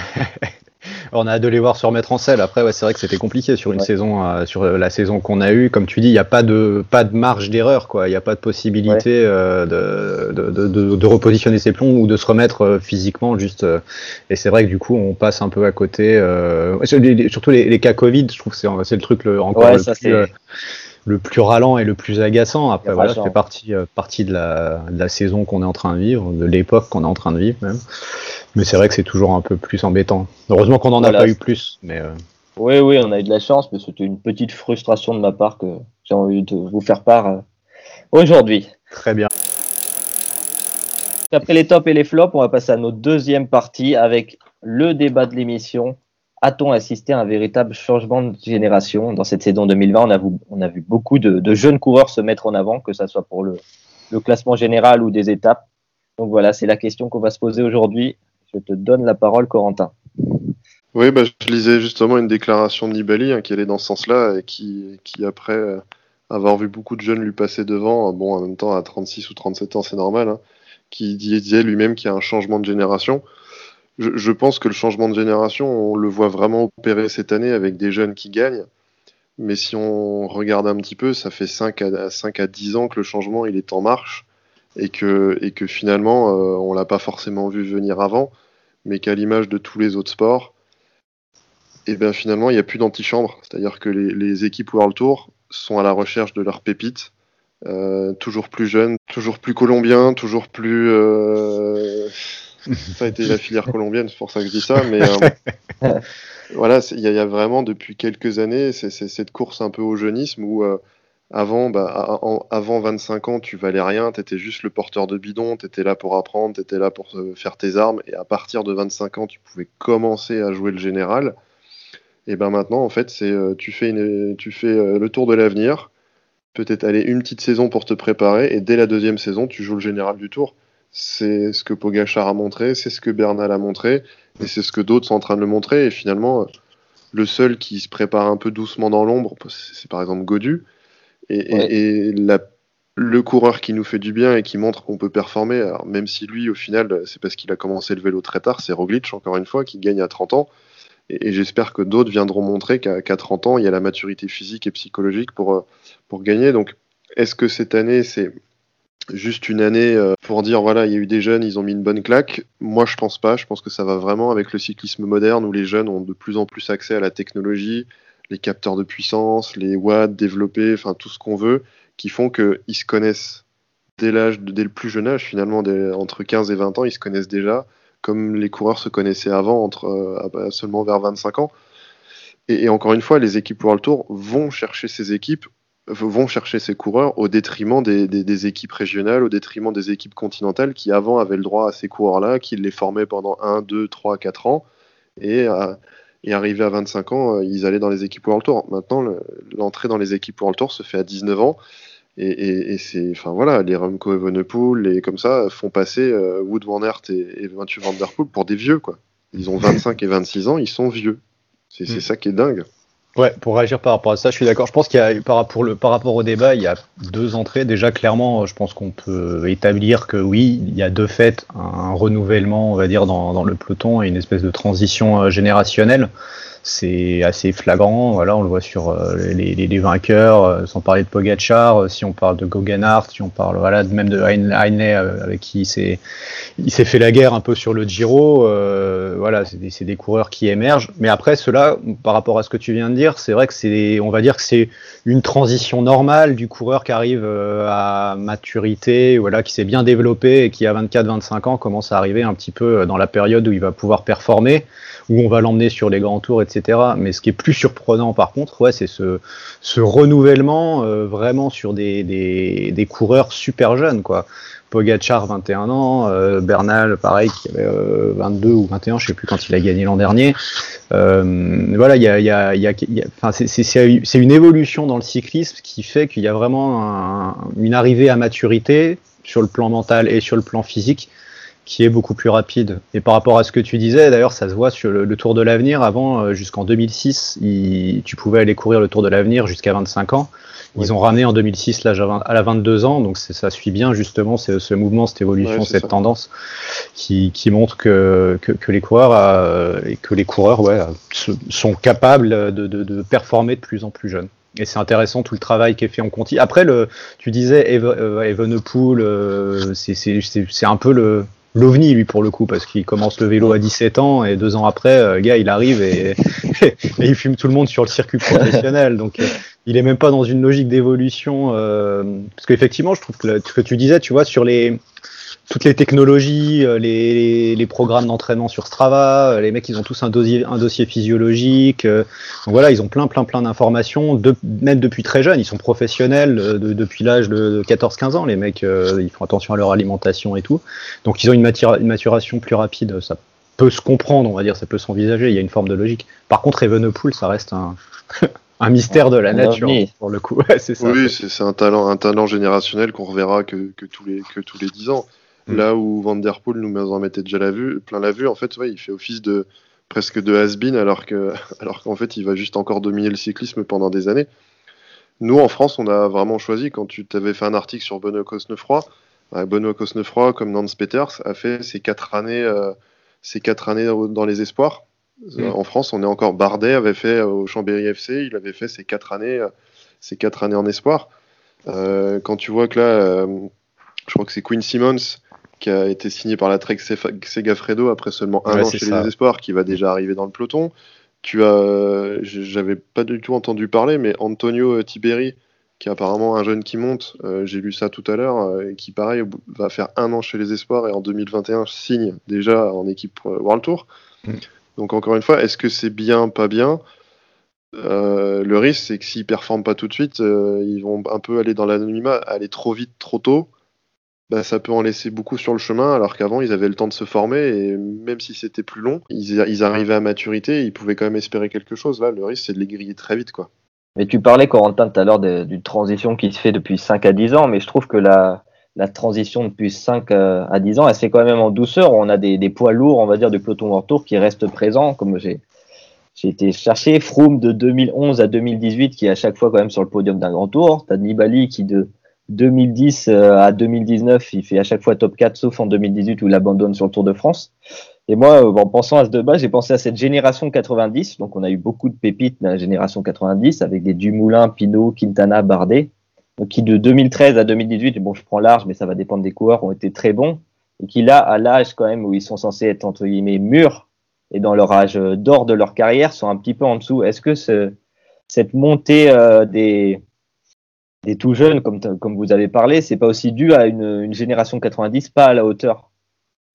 on a hâte de les voir se remettre en selle. Après, ouais, c'est vrai que c'était compliqué sur une saison, euh, sur la saison qu'on a eue. Comme tu dis, il n'y a pas de pas de marge d'erreur, quoi. Il n'y a pas de possibilité euh, de, de, de, repositionner ses plombs ou de se remettre euh, physiquement. Juste. et c'est vrai que du coup, on passe un peu à côté. surtout les, cas Covid, je trouve que c'est le truc le, encore le plus le plus ralent et le plus agaçant. Après, voilà, ça fait partie, partie de, la, de la saison qu'on est en train de vivre, de l'époque qu'on est en train de vivre même. Mais c'est vrai que c'est toujours un peu plus embêtant. Heureusement qu'on n'en a pas eu plus. Mais euh. Oui, oui, on a eu de la chance, mais c'était une petite frustration de ma part que j'ai envie de vous faire part euh, aujourd'hui. Très bien. Après les tops et les flops, on va passer à notre deuxième partie avec le débat de l'émission. A-t-on assisté à un véritable changement de génération Dans cette saison 2020, on a vu, on a vu beaucoup de, jeunes coureurs se mettre en avant, que ce soit pour le, le classement général ou des étapes. Donc voilà, c'est la question qu'on va se poser aujourd'hui je te donne la parole, Corentin. Oui, bah, je lisais justement une déclaration de Nibali hein, qui allait dans ce sens-là et qui, après euh, avoir vu beaucoup de jeunes lui passer devant, euh, bon, en même temps, à 36 ou 37 ans, c'est normal, hein, qui disait lui-même qu'il y a un changement de génération. Je, pense que le changement de génération, on le voit vraiment opérer cette année avec des jeunes qui gagnent. Mais si on regarde un petit peu, ça fait 5 à, 5 à 10 ans que le changement il est en marche et que, et que finalement, euh, on l'a pas forcément vu venir avant, mais qu'à l'image de tous les autres sports, et bien finalement, il n'y a plus d'antichambre. C'est-à-dire que les, équipes World Tour sont à la recherche de leurs pépites, euh, toujours plus jeunes, toujours plus colombiens, toujours plus. Euh, ça a été la filière colombienne, c'est pour ça que je dis ça, mais voilà, il y, a vraiment depuis quelques années c'est cette course un peu au jeunisme où avant, bah, avant 25 ans, tu valais rien, tu étais juste le porteur de bidon, tu étais là pour apprendre, tu étais là pour faire tes armes, et à partir de 25 ans, tu pouvais commencer à jouer le général. Et ben maintenant, en fait, c'est euh, tu fais, tu fais euh, le tour de l'avenir, peut-être aller une petite saison pour te préparer, et dès la deuxième saison, tu joues le général du tour. C'est ce que Pogachar a montré, c'est ce que Bernal a montré, et c'est ce que d'autres sont en train de le montrer. Et finalement, le seul qui se prépare un peu doucement dans l'ombre, c'est par exemple Godu et, le coureur qui nous fait du bien et qui montre qu'on peut performer, alors même si lui, au final, c'est parce qu'il a commencé le vélo très tard, c'est Roglic, encore une fois, qui gagne à 30 ans. Et, j'espère que d'autres viendront montrer qu'à 30 ans, il y a la maturité physique et psychologique pour, euh, pour gagner. Donc, est-ce que cette année, c'est juste une année euh, pour dire voilà, il y a eu des jeunes, ils ont mis une bonne claque? Moi, je pense pas. Je pense que ça va vraiment avec le cyclisme moderne où les jeunes ont de plus en plus accès à la technologie, les capteurs de puissance, les watts développés, enfin tout ce qu'on veut, qui font qu'ils se connaissent dès l'âge, dès le plus jeune âge finalement, entre 15 et 20 ans, ils se connaissent déjà, comme les coureurs se connaissaient avant, entre euh, seulement vers 25 ans. Et, encore une fois, les équipes World Tour vont chercher ces équipes, vont chercher ces coureurs au détriment des, équipes régionales, au détriment des équipes continentales qui avant avaient le droit à ces coureurs-là, qui les formaient pendant 1, 2, 3, 4 ans. Et euh, et arrivé à 25 ans, euh, ils allaient dans les équipes World Tour. Maintenant, l'entrée dans les équipes World Tour se fait à 19 ans. Et, c'est, enfin voilà, les Remco Evenepoel, les comme ça, font passer euh, Wood Van Aert et, et Van Der Poel pour des vieux, quoi. Ils ont 25 et 26 ans, ils sont vieux. C'est mm. ça qui est dingue. Ouais, pour réagir par rapport à ça, je suis d'accord. Je pense qu'il y a, par rapport, le, par rapport au débat, il y a deux entrées. Déjà, clairement, je pense qu'on peut établir que oui, il y a de fait un renouvellement, on va dire, dans, dans le peloton et une espèce de transition euh, générationnelle c'est assez flagrant. Voilà, on le voit sur euh, les, vainqueurs, euh, sans parler de Pogachar, euh, si on parle de Goganart, si on parle voilà, même de Heinley avec qui il s'est, il s'est fait la guerre un peu sur le Giro. voilà, c'est des, des, coureurs qui émergent. Mais après, cela, par rapport à ce que tu viens de dire, c'est vrai que c'est, on va dire que c'est une transition normale du coureur qui arrive à maturité, voilà, qui s'est bien développé et qui à 24-25 ans commence à arriver un petit peu dans la période où il va pouvoir performer où on va l'emmener sur les grands tours, etc. Mais ce qui est plus surprenant par contre, c'est ce, renouvellement euh, vraiment sur des, coureurs super jeunes, quoi. Pogachar 21 ans, euh, Bernal pareil qui avait 22 euh, ou 21, je sais plus quand il a gagné l'an dernier. voilà, c'est une évolution dans le cyclisme qui fait qu'il y a vraiment une arrivée à maturité sur le plan mental et sur le plan physique qui est beaucoup plus rapide. Et par rapport à ce que tu disais, d'ailleurs, ça se voit sur le, Tour de l'Avenir. Avant, euh, jusqu'en 2006, tu pouvais aller courir le Tour de l'Avenir jusqu'à 25 ans. Ils ont ramené en 2006 l'âge à, la 22 ans, donc ça suit bien justement ce mouvement, cette évolution, cette tendance qui, montre que, que, les coureurs euh, que les coureurs ouais, sont capables de, de, performer de plus en plus jeunes. Et c'est intéressant tout le travail qui est fait en Conti. Après, le, tu disais Evenepoel, euh, c'est un peu le, l'ovni lui pour le coup parce qu'il commence le vélo à 17 ans et deux ans après euh, gars il arrive et, et, il fume tout le monde sur le circuit professionnel. Donc euh, il est même pas dans une logique d'évolution euh, parce qu'effectivement je trouve que ce que tu disais tu vois sur les toutes les technologies, euh, les, les, programmes d'entraînement sur Strava, euh, les mecs ils ont tous un dossier, un dossier physiologique. Euh, donc voilà, ils ont plein plein plein d'informations, de, même depuis très jeunes, ils sont professionnels de, depuis l'âge de 14-15 ans, les mecs ils font attention à leur alimentation et tout. Donc ils ont une, une maturation plus rapide, ça peut se comprendre, on va dire, ça peut s'envisager, il y a une forme de logique. Par contre, Evenepoel, ça reste un, un mystère de la nature pour le coup. ça. Oui, c'est un talent, un talent générationnel qu'on reverra que, que, tous les, que tous les 10 ans. Mm. Là où Van Der Poel nous en mettait déjà la vue, plein la vue, en fait, ouais, il fait office de presque de has-been alors que alors qu'en fait, il va juste encore dominer le cyclisme pendant des années. Nous, en France, on a vraiment choisi, quand tu t'avais fait un article sur Benoît Cosnefroy, Benoît Cosnefroy, comme Nance Peters, a fait ses quatre années, euh, quatre années dans les espoirs. Mm. En France, on est encore Bardet avait fait au Chambéry FC, il avait fait ses quatre années, ses euh, quatre années en espoir. Euh, quand tu vois que là, je crois que c'est Queen Simmons qui a été signé par la Trek Segafredo après seulement un an chez les Espoirs, qui va déjà arriver dans le peloton. Tu as, j'avais pas du tout entendu parler, mais Antonio Tiberi, qui est apparemment un jeune qui monte, euh, j'ai lu ça tout à l'heure, euh, qui pareil va faire un an chez les Espoirs et en 2021 signe déjà en équipe World Tour. Mm. Donc encore une fois, est-ce que c'est bien, pas bien? Euh, Le risque, c'est que s'ils performent pas tout de suite, ils vont un peu aller dans l'anonymat, aller trop vite, trop tôt bah, ça peut en laisser beaucoup sur le chemin, alors qu'avant, ils avaient le temps de se former, et même si c'était plus long, ils, arrivaient à maturité, ils pouvaient quand même espérer quelque chose. Là, le risque, c'est de les griller très vite. quoi. Mais tu parlais, Corentin, tout à l'heure d'une transition qui se fait depuis 5 à 10 ans, mais je trouve que la, la transition depuis 5 à 10 ans, elle se fait quand même en douceur. On a des, des poids lourds, on va dire, du peloton tour qui restent présents, comme j'ai j'ai été chercher Froome de 2011 à 2018 qui est à chaque fois quand même sur le podium d'un grand tour. T'as Nibali qui de 2010 euh, à 2019, il fait à chaque fois top 4, sauf en 2018 où il abandonne sur le Tour de France. Et moi, euh, en pensant à ce débat, j'ai pensé à cette génération 90. Donc, on a eu beaucoup de pépites dans la génération 90 avec des Dumoulin, Pinot, Quintana, Bardet, qui de 2013 à 2018, bon, je prends large, mais ça va dépendre des coureurs, ont été très bons. Et qui là, à l'âge quand même où ils sont censés être entre guillemets mûrs et dans leur âge d'or de leur carrière, sont un petit peu en dessous. Est-ce que ce, cette montée euh, des des tout jeunes, comme, comme vous avez parlé, c'est pas aussi dû à une, génération 90 pas à la hauteur.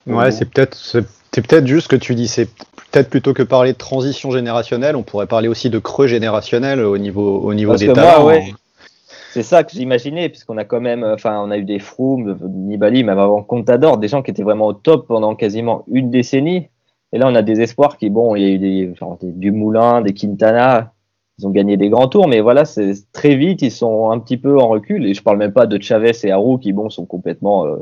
Ouais, c'est peut-être c'est peut-être juste que tu dis, c'est peut-être plutôt que parler de transition générationnelle, on pourrait parler aussi de creux générationnel au niveau au niveau des talents. c'est ça que j'imaginais, puisqu'on a quand même, enfin, on a eu des Froome, Nibali, même avant Contador, des gens qui étaient vraiment au top pendant quasiment une décennie. Et là, on a des espoirs qui, bon, il y a eu des, genre, des Dumoulin, des Quintana, ils ont gagné des grands tours, mais voilà, c'est très vite, ils sont un petit peu en recul. Et je parle même pas de Chavez et Harou qui, bon, sont complètement euh,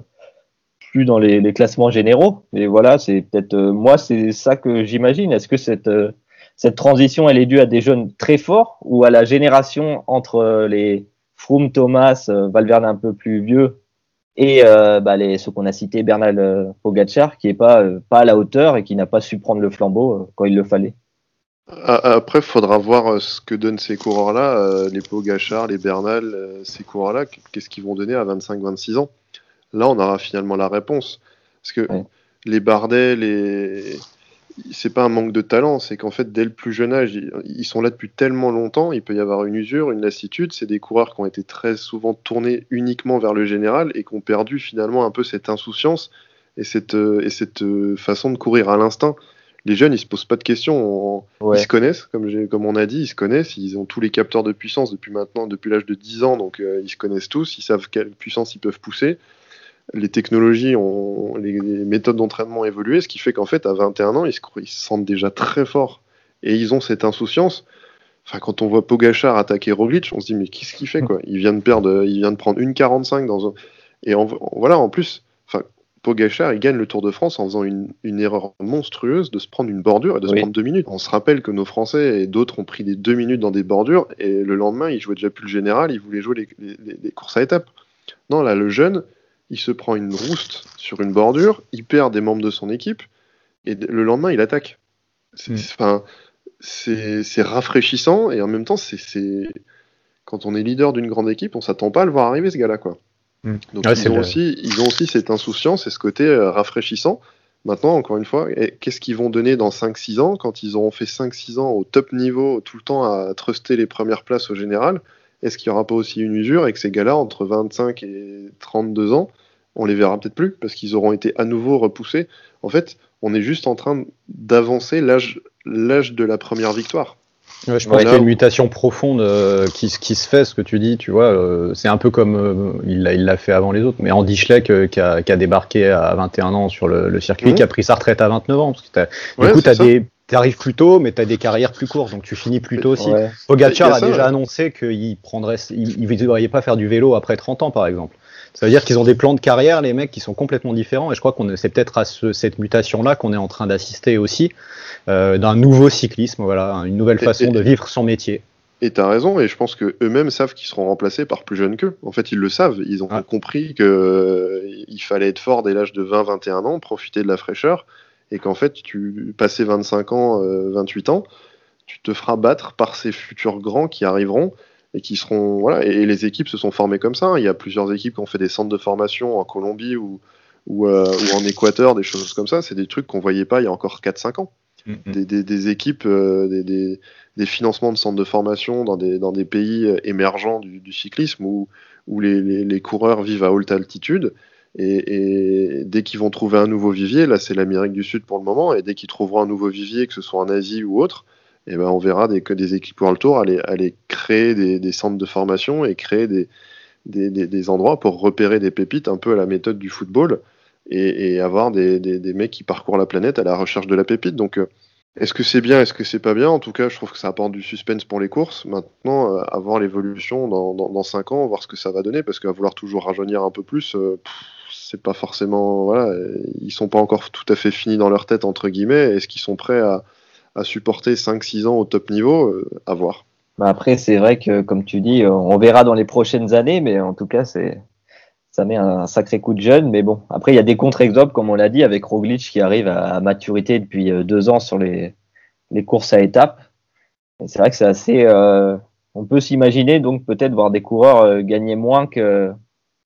plus dans les, classements généraux. Mais voilà, c'est peut-être euh, moi, c'est ça que j'imagine. Est-ce que cette euh, cette transition, elle est due à des jeunes très forts ou à la génération entre les Froome, Thomas, Valverde un peu plus vieux et bah, les, ceux qu'on a cités, Bernal Pogacar, qui est pas pas à la hauteur et qui n'a pas su prendre le flambeau quand il le fallait? Après, il faudra voir euh, ce que donnent ces coureurs-là, euh, les Pogachar, les Bernal, euh, ces coureurs-là, qu'est-ce qu'ils vont donner à 25-26 ans? Là, on aura finalement la réponse. Parce que les Bardet, les... c'est pas un manque de talent, c'est qu'en fait, dès le plus jeune âge, ils sont là depuis tellement longtemps, il peut y avoir une usure, une lassitude. C'est des coureurs qui ont été très souvent tournés uniquement vers le général et qui ont perdu finalement un peu cette insouciance et cette, et cette façon de courir à l'instinct les jeunes, ils se posent pas de questions. Ils se connaissent, comme, comme on a dit, ils se connaissent. Ils ont tous les capteurs de puissance depuis maintenant, depuis l'âge de 10 ans, donc euh, ils se connaissent tous. Ils savent quelle puissance ils peuvent pousser. Les technologies, ont, les, méthodes d'entraînement ont évolué, ce qui fait qu'en fait, à 21 ans, ils se, ils se sentent déjà très forts. Et ils ont cette insouciance. Enfin, quand on voit Pogachar attaquer Roglic, on se dit mais qu'est-ce qu'il fait quoi? Il vient de perdre, il vient de prendre une 45 dans un Et en, voilà, en plus, Pogachar, il gagne le Tour de France en faisant une, erreur monstrueuse de se prendre une bordure et de se prendre deux minutes. On se rappelle que nos Français et d'autres ont pris des deux minutes dans des bordures et le lendemain, il jouait déjà plus le général, il voulait jouer les, courses à étapes. Non, là, le jeune, il se prend une rouste sur une bordure, il perd des membres de son équipe et le lendemain, il attaque. C'est hmm. rafraîchissant et en même temps, c'est quand on est leader d'une grande équipe, on s'attend pas à le voir arriver ce gars-là, quoi. Hmm. Donc ils, ont aussi, ils ont aussi cette insouciance et ce côté euh, rafraîchissant. Maintenant, encore une fois, qu'est-ce qu'ils vont donner dans 5-6 ans? Quand ils auront fait 5-6 ans au top niveau, tout le temps à truster les premières places au général Est-ce qu'il n'y aura pas aussi une usure et que ces gars-là, entre 25 et 32 ans, on les verra peut-être plus parce qu'ils auront été à nouveau repoussés? En fait, on est juste en train d'avancer l'âge de la première victoire je pense qu'il y a une mutation profonde euh, qui, qui, se fait, ce que tu dis, tu vois. Euh, c'est un peu comme euh, il l'a fait avant les autres, mais Andy Schleck qui, a, qui, a, débarqué à 21 ans sur le, circuit, qui a pris sa retraite à 29 ans. Parce que du coup, tu arrives plus tôt, mais tu as des carrières plus courtes, donc tu finis plus tôt aussi. Pogacar a, déjà annoncé qu'il prendrait, il ne devrait pas faire du vélo après 30 ans, par exemple. Ça veut dire qu'ils ont des plans de carrière, les mecs, qui sont complètement différents. Et je crois qu'on c'est peut-être à cette mutation-là qu'on est en train d'assister aussi, euh, d'un nouveau cyclisme, voilà, une nouvelle façon de vivre son métier. Et tu as raison, et je pense que eux-mêmes savent qu'ils seront remplacés par plus jeunes qu'eux. En fait, ils le savent. Ils ont compris qu'il euh, fallait être fort dès l'âge de 20-21 ans, profiter de la fraîcheur, et qu'en fait, tu passé 25 ans, 28 euh, ans, tu te feras battre par ces futurs grands qui arriveront et qui seront voilà et, les équipes se sont formées comme ça. Il y a plusieurs équipes qui ont fait des centres de formation en Colombie ou ou, euh, en Équateur, des choses comme ça. C'est des trucs qu'on voyait pas il y a encore 4-5 ans. Mm-hmm. des, des, des, équipes, euh, des, des, financements de centres de formation dans des, dans des pays euh, émergents du, du cyclisme où, où les, les, les, coureurs vivent à haute altitude. Et, et dès qu'ils vont trouver un nouveau vivier, là c'est l'Amérique du Sud pour le moment, et dès qu'ils trouveront un nouveau vivier, que ce soit en Asie ou autre, et ben on verra des, que des équipes World Tour aller, aller créer des, des, centres de formation et créer des, des, endroits pour repérer des pépites un peu à la méthode du football et, avoir des, mecs qui parcourent la planète à la recherche de la pépite. Donc euh, est-ce que c'est bien, est-ce que c'est pas bien? En tout cas, je trouve que ça apporte du suspense pour les courses. Maintenant, euh, avoir l'évolution dans, dans, dans, 5 ans, voir ce que ça va donner, parce qu'à vouloir toujours rajeunir un peu plus, euh, c'est pas forcément. Voilà, ils sont pas encore tout à fait finis dans leur tête, entre guillemets. Est-ce qu'ils sont prêts à, à supporter 5-6 ans au top niveau, euh, à voir. Bah, après, c'est vrai que, comme tu dis, euh, on verra dans les prochaines années, mais en tout cas, c'est ça met un sacré coup de jeune. Mais bon, après, il y a des contre-exemples, comme on l'a dit, avec Roglic qui arrive à, maturité depuis euh, deux ans sur les, les courses à étapes. C'est vrai que c'est assez. on peut s'imaginer donc peut-être voir des coureurs gagner moins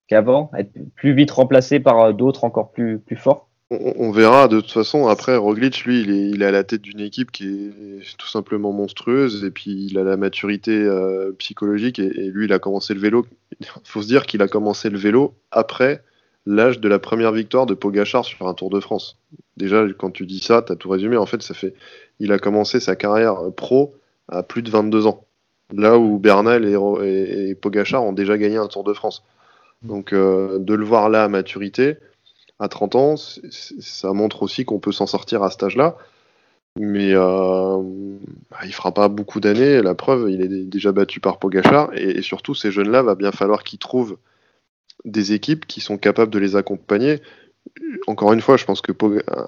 qu'avant, être plus vite remplacés par d'autres encore plus, plus forts on, verra de toute façon. Après, Roglic, lui, il est, à la tête d'une équipe qui est tout simplement monstrueuse et puis il a la maturité euh, psychologique et, lui, il a commencé le vélo. Il faut se dire qu'il a commencé le vélo après l'âge de la première victoire de Pogachar sur un Tour de France. Déjà, quand tu dis ça, tu as tout résumé. En fait, ça fait, il a commencé sa carrière pro à plus de 22 ans. Là où Bernal et, Pogachar ont déjà gagné un Tour de France. Donc, euh, de le voir là à maturité, à 30 ans, ça montre aussi qu'on peut s'en sortir à cet âge-là. Mais euh, bah, il fera pas beaucoup d'années. La preuve, il est déjà battu par Pogachar. Et, surtout, ces jeunes-là, va bien falloir qu'ils trouvent des équipes qui sont capables de les accompagner. Encore une fois, je pense que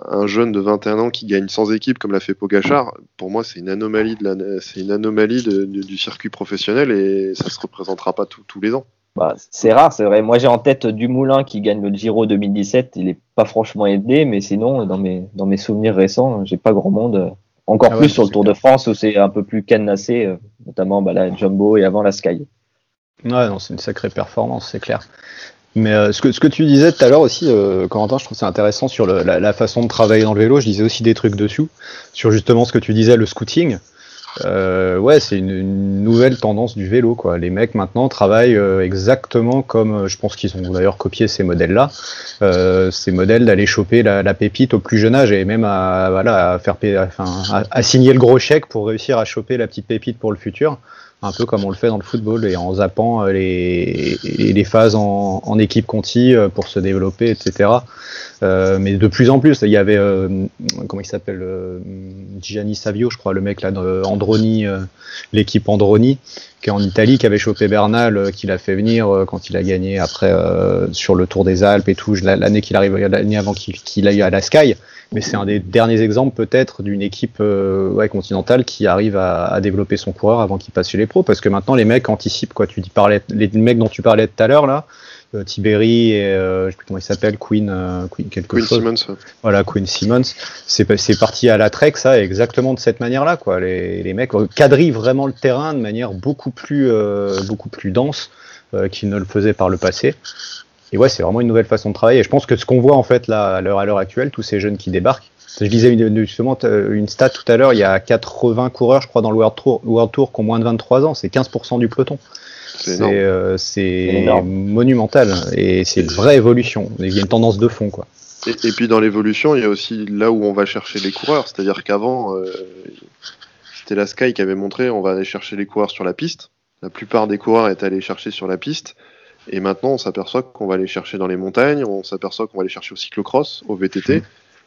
un jeune de 21 ans qui gagne sans équipe comme l'a fait Pogachar, pour moi, c'est une anomalie, de c'est une anomalie du circuit professionnel et ça se représentera pas tous les ans. Bah, c'est rare, c'est vrai. Moi, j'ai en tête Dumoulin qui gagne le Giro 2017. Il est pas franchement aidé, mais sinon, dans mes, dans mes souvenirs récents, j'ai pas grand monde. Encore ah plus sur le Tour de France où c'est un peu plus cadenassé, euh, notamment bah, la Jumbo et avant la Sky. Ouais, non, c'est une sacrée performance, c'est clair. Mais euh, ce, que, ce que tu disais tout à l'heure aussi, euh, Corentin, je trouve c'est intéressant sur la, la, façon de travailler dans le vélo. Je disais aussi des trucs dessus, sur justement ce que tu disais, le scouting. Euh, ouais, c'est une, nouvelle tendance du vélo. Quoi. Les mecs maintenant travaillent euh, exactement comme, euh, je pense qu'ils ont d'ailleurs copié ces modèles-là, euh, ces modèles d'aller choper la, la, pépite au plus jeune âge et même à, voilà, à faire, enfin, à, signer le gros chèque pour réussir à choper la petite pépite pour le futur. Un peu comme on le fait dans le football et en zappant euh, les, les phases en, en, équipe conti euh, pour se développer, etc. Euh, mais de plus en plus, il y avait euh, comment il s'appelle Gianni Savio, je crois, le mec là Androni, l'équipe Androni, qui est en Italie, qui avait chopé Bernal, qui l'a fait venir quand il a gagné après sur le Tour des Alpes et tout, l'année qu'il arrive, l'année avant qu'il qu aille à la Sky mais c'est un des derniers exemples peut-être d'une équipe euh, ouais, continentale qui arrive à, à, développer son coureur avant qu'il passe chez les pros, parce que maintenant les mecs anticipent quoi. Tu dis parlais, les mecs dont tu parlais tout à l'heure là, euh, Tiberi et euh, je sais plus comment il s'appelle, Queen, euh, Queen quelque Queen chose. Simmons. Voilà, Queen Simmons. C'est parti à la trek ça exactement de cette manière-là quoi. Les, les mecs quadrillent vraiment le terrain de manière beaucoup plus beaucoup plus dense qu'ils ne le faisaient par le passé. Et ouais, c'est vraiment une nouvelle façon de travailler. Et je pense que ce qu'on voit en fait là, à l'heure actuelle, tous ces jeunes qui débarquent, je disais une, justement une stat tout à l'heure, il y a 80 coureurs, je crois, dans le World Tour, World Tour qui ont moins de 23 ans, c'est 15% du peloton. C'est euh, monumental et c'est une vraie évolution. Il y a une tendance de fond, quoi. Et, et puis dans l'évolution, il y a aussi là où on va chercher les coureurs, c'est-à-dire qu'avant, euh, c'était la Sky qui avait montré on va aller chercher les coureurs sur la piste. La plupart des coureurs étaient allés chercher sur la piste. Et maintenant, on s'aperçoit qu'on va aller chercher dans les montagnes, on s'aperçoit qu'on va aller chercher au cyclocross, au VTT, mmh.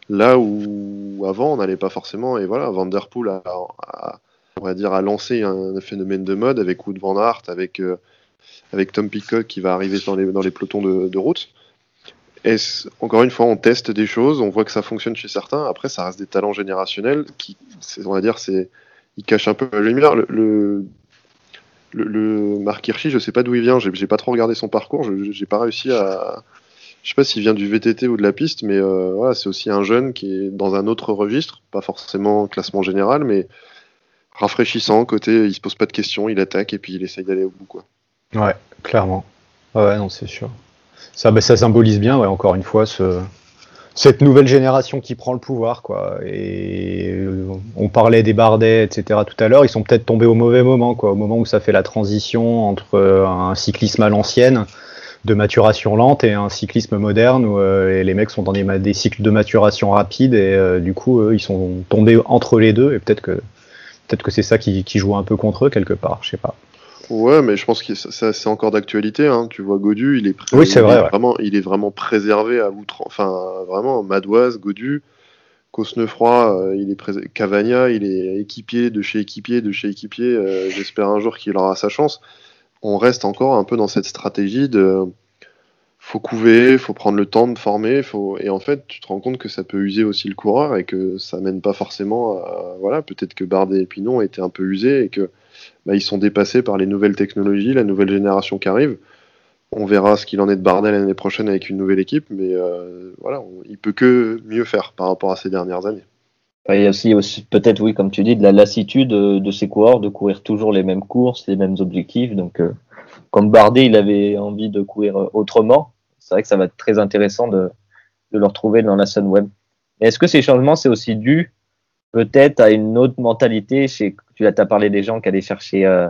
là où avant on n'allait pas forcément. Et voilà, Van Der Poel a, a, on va dire, a lancé un phénomène de mode avec Wood Van Aert, avec, euh, avec Tom Pitcock qui va arriver dans les, dans les pelotons de, de route. Et encore une fois, on teste des choses, on voit que ça fonctionne chez certains. Après, ça reste des talents générationnels qui, on va dire, c'est, ils cachent un peu la lumière. Le, le le, le Marc Hirschi, je sais pas d'où il vient, j'ai pas trop regardé son parcours, j'ai pas réussi à. Je sais pas s'il vient du VTT ou de la piste, mais euh, voilà, c'est aussi un jeune qui est dans un autre registre, pas forcément classement général, mais rafraîchissant, côté il se pose pas de questions, il attaque et puis il essaye d'aller au bout. Quoi. Ouais, clairement. Ouais, non, c'est sûr. Ça, bah, ça symbolise bien, ouais, encore une fois, ce, cette nouvelle génération qui prend le pouvoir, quoi. Et on parlait des Bardet, etc. tout à l'heure, ils sont peut-être tombés au mauvais moment, quoi, au moment où ça fait la transition entre un cyclisme à l'ancienne, de maturation lente, et un cyclisme moderne où euh, les mecs sont dans des, cycles de maturation rapide, et euh, du coup, eux, ils sont tombés entre les deux, et peut-être que peut-être que c'est ça qui, qui joue un peu contre eux quelque part, je sais pas. Ouais, mais je pense que c'est encore d'actualité. Hein. Tu vois, Godu, il est, oui, c'est vrai, il est ouais. vraiment, il est vraiment préservé à outre. Enfin, vraiment, Madoise, Godu, Cosnefroy, euh, il est. Cavagna, il est équipier de chez équipier, de chez équipier. Euh, J'espère un jour qu'il aura sa chance. On reste encore un peu dans cette stratégie de faut couver, faut prendre le temps de former, faut et en fait tu te rends compte que ça peut user aussi le coureur et que ça mène pas forcément à voilà peut-être que Bardet et Pinon étaient un peu usés et que bah, ils sont dépassés par les nouvelles technologies, la nouvelle génération qui arrive. On verra ce qu'il en est de Bardet l'année prochaine avec une nouvelle équipe, mais euh, voilà, il peut que mieux faire par rapport à ces dernières années. Il y a aussi, peut-être, oui, comme tu dis, de la lassitude de, de ces coureurs de courir toujours les mêmes courses, les mêmes objectifs. Donc, euh, comme Bardet, il avait envie de courir autrement, c'est vrai que ça va être très intéressant de, de le retrouver dans la Sunweb. Est-ce que ces changements, c'est aussi dû peut-être à une autre mentalité chez, tu as parlé des gens qui allaient chercher euh,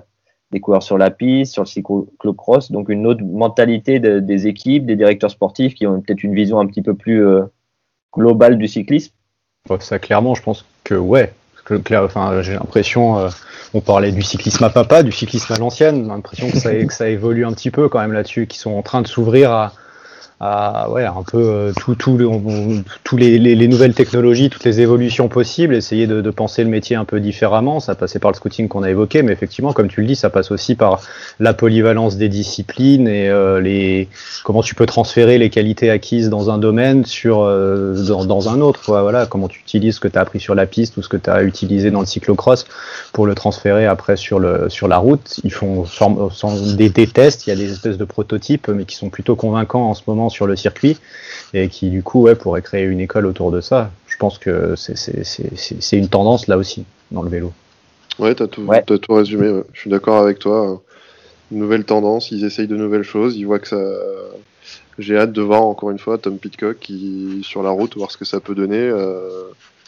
des coureurs sur la piste, sur le cyclocross, donc une autre mentalité de, des équipes, des directeurs sportifs qui ont peut-être une vision un petit peu plus euh, globale du cyclisme? Ça, clairement, je pense que ouais. Enfin, j'ai l'impression, euh, on parlait du cyclisme à papa, du cyclisme à l'ancienne, l'impression que ça, que ça évolue un petit peu quand même là-dessus, qui sont en train de s'ouvrir à, à ouais, un peu euh, tous les, les, les, nouvelles technologies, toutes les évolutions possibles, essayer de, penser le métier un peu différemment. Ça passait par le scouting qu'on a évoqué, mais effectivement, comme tu le dis, ça passe aussi par la polyvalence des disciplines et euh, les comment tu peux transférer les qualités acquises dans un domaine sur euh, dans, un autre. Voilà, comment tu utilises ce que tu as appris sur la piste ou ce que tu as utilisé dans le cyclocross pour le transférer après sur le sur la route. Ils font sans, des tests, il y a des espèces de prototypes, mais qui sont plutôt convaincants en ce moment sur le circuit et qui du coup ouais, pourrait créer une école autour de ça. Je pense que c'est une tendance là aussi dans le vélo. Ouais, t'as tout, ouais. As tout résumé. Ouais. Je suis d'accord avec toi. Une nouvelle tendance, ils essayent de nouvelles choses, ils voient que ça. J'ai hâte de voir encore une fois Tom Pitcock qui sur la route voir ce que ça peut donner euh,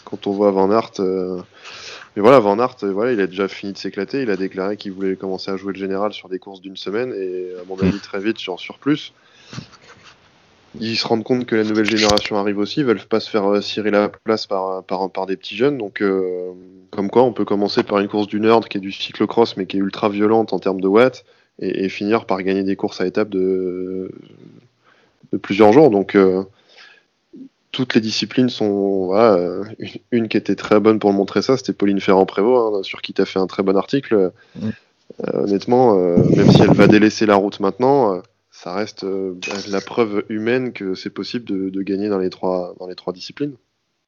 quand on voit Van Aert. Euh... Mais voilà, Van Aert, voilà, il a déjà fini de s'éclater. Il a déclaré qu'il voulait commencer à jouer le général sur des courses d'une semaine et à mon avis très vite sur surplus ils se rendent compte que la nouvelle génération arrive aussi, ils veulent pas se faire euh, cirer la place par, par, par des petits jeunes. Donc, euh, comme quoi, on peut commencer par une course du nerd qui est du cyclocross, mais qui est ultra violente en termes de watts, et, et finir par gagner des courses à étapes de, de plusieurs jours. Donc, euh, toutes les disciplines sont. Voilà, euh, une, une qui était très bonne pour montrer ça, c'était Pauline Ferrand-Prévot, hein, sur qui tu as fait un très bon article. Euh, honnêtement, euh, même si elle va délaisser la route maintenant, euh, ça reste euh, la preuve humaine que c'est possible de, de gagner dans les trois, dans les trois disciplines.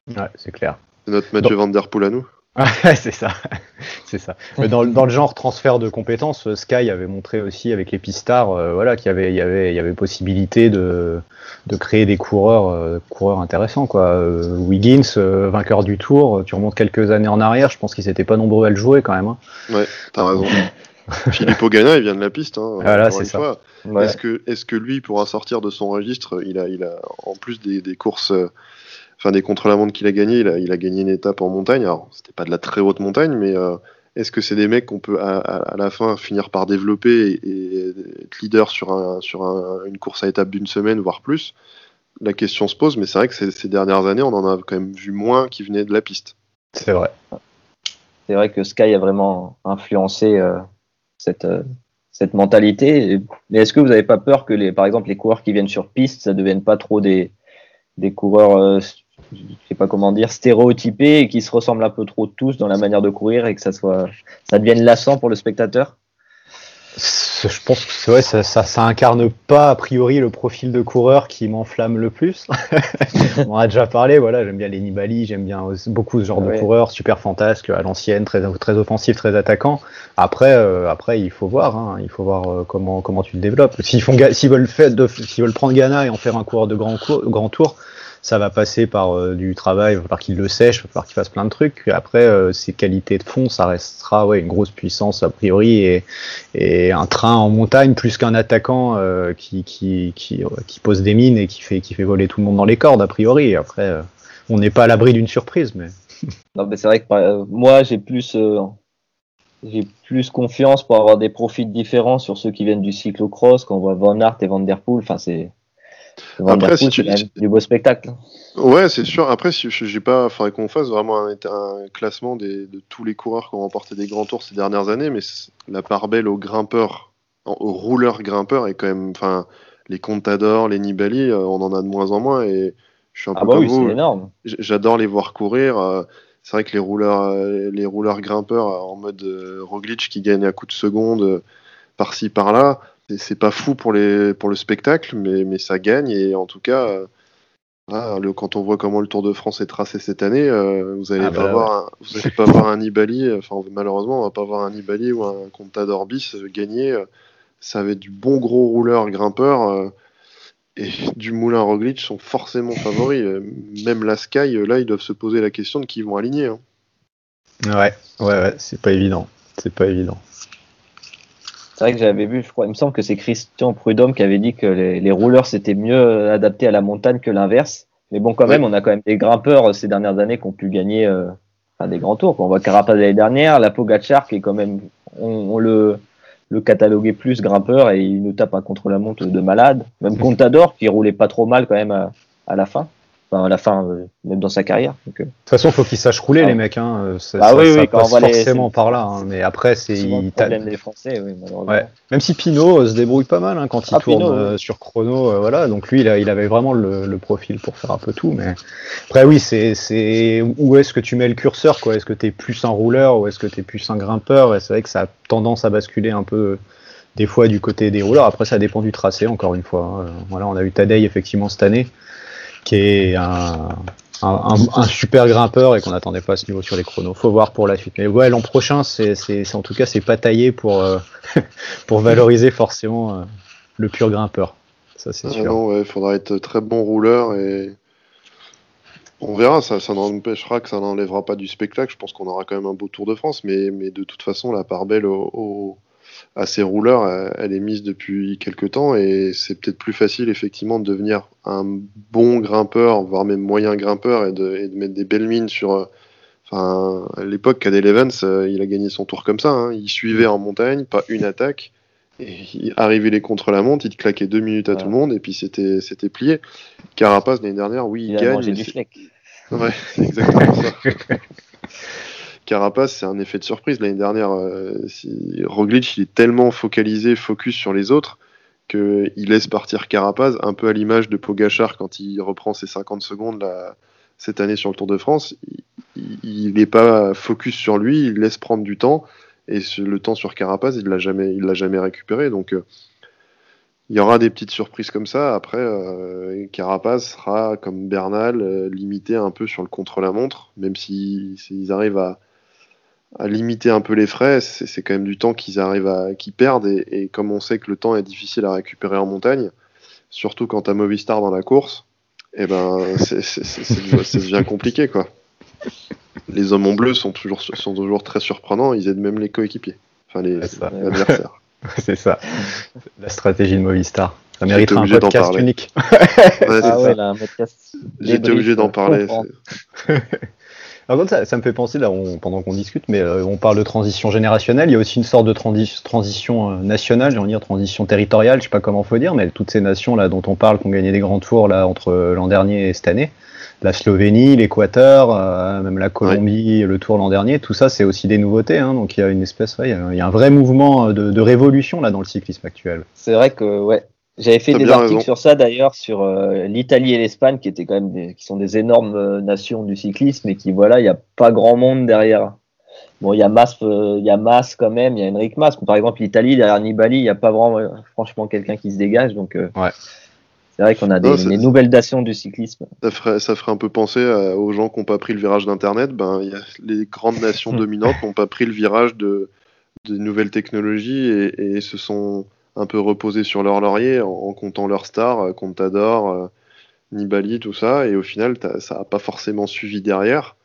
Ouais, c'est clair. C'est notre Mathieu Van Der Poel à nous. C'est ça, c'est ça. Mais dans, le- dans le genre transfert de compétences, euh, Sky avait montré aussi avec les Pistars, euh, voilà, qu'il y avait, il y avait, il y avait possibilité de, de créer des coureurs, euh, coureurs intéressants, quoi. Euh, Wiggins, vainqueur du Tour, tu remontes quelques années en arrière, je pense qu'ils n'étaient pas nombreux à le jouer quand même. hein. Ouais, t'as raison. Philippe Ogana, il vient de la piste. Hein, Voilà, encore c'est une ça. Ouais. Est-ce que, est-ce que lui pourra sortir de son registre? Il a, il a, en plus des, des courses, euh, enfin des contre-la-montre qu'il a gagné, il a, il a gagné une étape en montagne. Alors, c'était pas de la très haute montagne, mais euh, est-ce que c'est des mecs qu'on peut à, à- à la fin finir par développer et, et être leader sur, un, sur un- une course à étape d'une semaine, voire plus? La question se pose, mais c'est vrai que ces, ces dernières années, on en a quand même vu moins qui venaient de la piste. C'est vrai. C'est vrai que Sky a vraiment influencé euh, cette, euh, cette mentalité. Mais est-ce que vous n'avez pas peur que, les, par exemple, les coureurs qui viennent sur piste, ça ne devienne pas trop des, coureurs, euh, je sais pas comment dire, stéréotypés et qui se ressemblent un peu trop tous dans la manière de courir et que ça, soit, ça devienne lassant pour le spectateur? Je pense que c'est vrai, ça, ça, ça incarne pas a priori le profil de coureur qui m'enflamme le plus. On a déjà parlé, voilà, j'aime bien les Nibali, j'aime bien beaucoup ce genre Ouais. de coureur, super fantasque, à l'ancienne, très, très offensif, très attaquant. Après, euh, après, il faut voir, hein, il faut voir euh, comment, comment tu le développes. S'ils font, ga- s'ils veulent faire, de- s'ils veulent prendre Ghana et en faire un coureur de grand, grand tour, ça va passer par euh, du travail, il va falloir qu'il le sèche, il va falloir qu'il fasse plein de trucs. Après, euh, ses qualités de fond, ça restera ouais, une grosse puissance a priori et, et un train en montagne plus qu'un attaquant euh, qui, qui, qui, pose des mines et qui fait, qui fait voler tout le monde dans les cordes a priori. Après, on n'est pas à l'abri d'une surprise, mais Non, mais c'est vrai que moi, j'ai plus, j'ai plus confiance pour avoir des profils différents sur ceux qui viennent du cyclocross, quand on voit Van Aert et Van Der Poel. Enfin, c'est. Après, si tu- du beau spectacle. Ouais, c'est sûr. Après, si j'ai pas, faudrait qu'on fasse vraiment un, un classement des, de tous les coureurs qui ont remporté des grands tours ces dernières années, mais la part belle aux grimpeurs, aux rouleurs grimpeurs est quand même, enfin, les Contador, les Nibali, euh, on en a de moins en moins et je suis un peu Ah bah oui, c'est énorme. J'adore les voir courir. euh, C'est vrai que les rouleurs, euh, les rouleurs grimpeurs en mode Roglic qui gagnent à coup de seconde par-ci par-là, c'est- pas fou pour les pour le spectacle, mais mais ça gagne et en tout cas, euh, le- quand on voit comment le Tour de France est tracé cette année, euh, vous allez Ah pas bah pas voir un Nibali. Enfin, malheureusement, on va pas voir un Nibali ou un Contador bis euh, gagner. Ça va être du bon gros rouleur grimpeur. et du Moulin Roglic sont forcément favoris. Même la Sky, là, ils doivent se poser la question de qui ils vont aligner. hein. ouais, ouais, ouais, c'est pas évident. C'est pas évident. C'est vrai que j'avais vu, je crois, il me semble que c'est Christian Prudhomme qui avait dit que les, les rouleurs c'était mieux adapté à la montagne que l'inverse. Mais bon, quand Oui. même, on a quand même des grimpeurs euh, ces dernières années qui ont pu gagner euh, enfin, des grands tours. quoi. On voit Carapaz l'année dernière, la Pogacar qui est quand même, on, on le, le cataloguait plus grimpeur et il nous tape un contre-la-montre de malade. Même Contador qui roulait pas trop mal quand même à, à la fin. Enfin, à la fin, euh, même dans sa carrière. Donc, euh, De toute façon, faut qu'ils sachent rouler, Ah. les mecs. Hein. euh, Ça, Ah ça- oui, ça oui, quand passe les- forcément par là. hein. Mais après, c'est le il problème des Français, oui, malheureusement. Ouais. Même si Pinot euh, se débrouille pas mal hein, quand il Ah, tourne sur chrono, voilà. Donc lui, il, a- il avait vraiment le, le profil pour faire un peu tout. Mais après, oui, c'est c'est où est-ce que tu mets le curseur, quoi? Est-ce que tu es plus un rouleur ou est-ce que tu es plus un grimpeur? Et c'est vrai que ça a tendance à basculer un peu des fois du côté des rouleurs. Après, ça dépend du tracé, encore une fois. hein. Euh, Voilà, on a eu Tadei effectivement cette année, qui est un, un, un- un super grimpeur et qu'on n'attendait pas à ce niveau sur les chronos. Faut voir pour la suite. Mais ouais, l'an prochain, c'est en tout cas, c'est pas taillé pour euh, pour valoriser forcément euh, le pur grimpeur. Ça, c'est Ah sûr. non, ouais, il faudra être très bon rouleur et on verra. Ça, ça n'empêchera que ça n'enlèvera pas du spectacle. Je pense qu'on aura quand même un beau Tour de France, mais, mais de toute façon, la part belle au- au- à ces rouleurs, elle, est mise depuis quelques temps et c'est peut-être plus facile effectivement de devenir un bon grimpeur, voire même moyen grimpeur et de, et de mettre des belles mines sur. euh, Enfin, à l'époque, Cadel Evans, euh, il a gagné son tour comme ça. hein. Il suivait en montagne, pas une attaque. Et arrivé les contre-la-montre, il te claquait deux minutes à tout le monde et puis c'était c'était plié. Carapace l'année dernière, oui, il, Il a gagne. mangé mais du fleck. Ouais, c'est exactement ça. Carapace, c'est un effet de surprise. L'année dernière, euh, si- Roglic, il est tellement focalisé, focus sur les autres, qu'il laisse partir Carapace, un peu à l'image de Pogachar quand il reprend ses 50 secondes cette année sur le Tour de France. Il n'est pas focus sur lui, il laisse prendre du temps, et le temps sur Carapace, il l'a jamais, il l'a jamais récupéré. Donc, euh, il y aura des petites surprises comme ça. Après, euh, Carapace sera, comme Bernal, euh, limité un peu sur le contre-la-montre, même s'ils s'ils arrivent à, à limiter un peu les frais, c'est quand même du temps qu'ils arrivent à qu'ils perdent. Et, et comme on sait que le temps est difficile à récupérer en montagne, surtout quand t'as Movistar dans la course, et ben c'est c'est- c'est- c'est- ça devient compliqué quoi. Les hommes en bleu sont toujours sont toujours très surprenants. Ils aident même les coéquipiers, enfin les adversaires. C'est ça. La stratégie de Movistar. Ça mériterait un obligé d'en podcast unique. Ouais, c'est Ah ça. ouais, là, un podcast. J'étais obligé d'en parler. Par contre, ça, ça me fait penser, là, on- pendant qu'on discute, mais euh, on parle de transition générationnelle, il y a aussi une sorte de transi- transition euh, nationale, j'ai envie de dire transition territoriale, je sais pas comment faut dire, mais toutes ces nations là dont on parle, qui ont gagné des grands tours là entre euh, l'an dernier et cette année, la Slovénie, l'Équateur, euh, même la Colombie, le tour l'an dernier, tout ça c'est aussi des nouveautés, hein, donc il y a une espèce, ouais, il y a- il y, a un vrai mouvement euh, de, de révolution là dans le cyclisme actuel. C'est vrai que ouais. J'avais fait des articles raison. sur ça d'ailleurs sur euh, l'Italie et l'Espagne qui étaient quand même des, qui sont des énormes euh, nations du cyclisme et qui voilà il n'y a pas grand monde derrière. Bon il y a Mas, euh, il y a Mas quand même, il y a Enric Mas. Mais par exemple l'Italie derrière Nibali il n'y a pas vraiment euh, franchement quelqu'un qui se dégage donc euh, Ouais. c'est vrai qu'on a des, Non, c'est- des nouvelles nations du cyclisme. Ça ferait, ça ferait un peu penser à- aux gens qui n'ont pas pris le virage d'Internet. Ben, il y a- les grandes nations dominantes n'ont pas pris le virage de, de nouvelles technologies et, et se sont un peu reposés sur leur laurier en, en comptant leurs stars, euh, Contador, euh, Nibali, tout ça. Et au final, ça n'a pas forcément suivi derrière.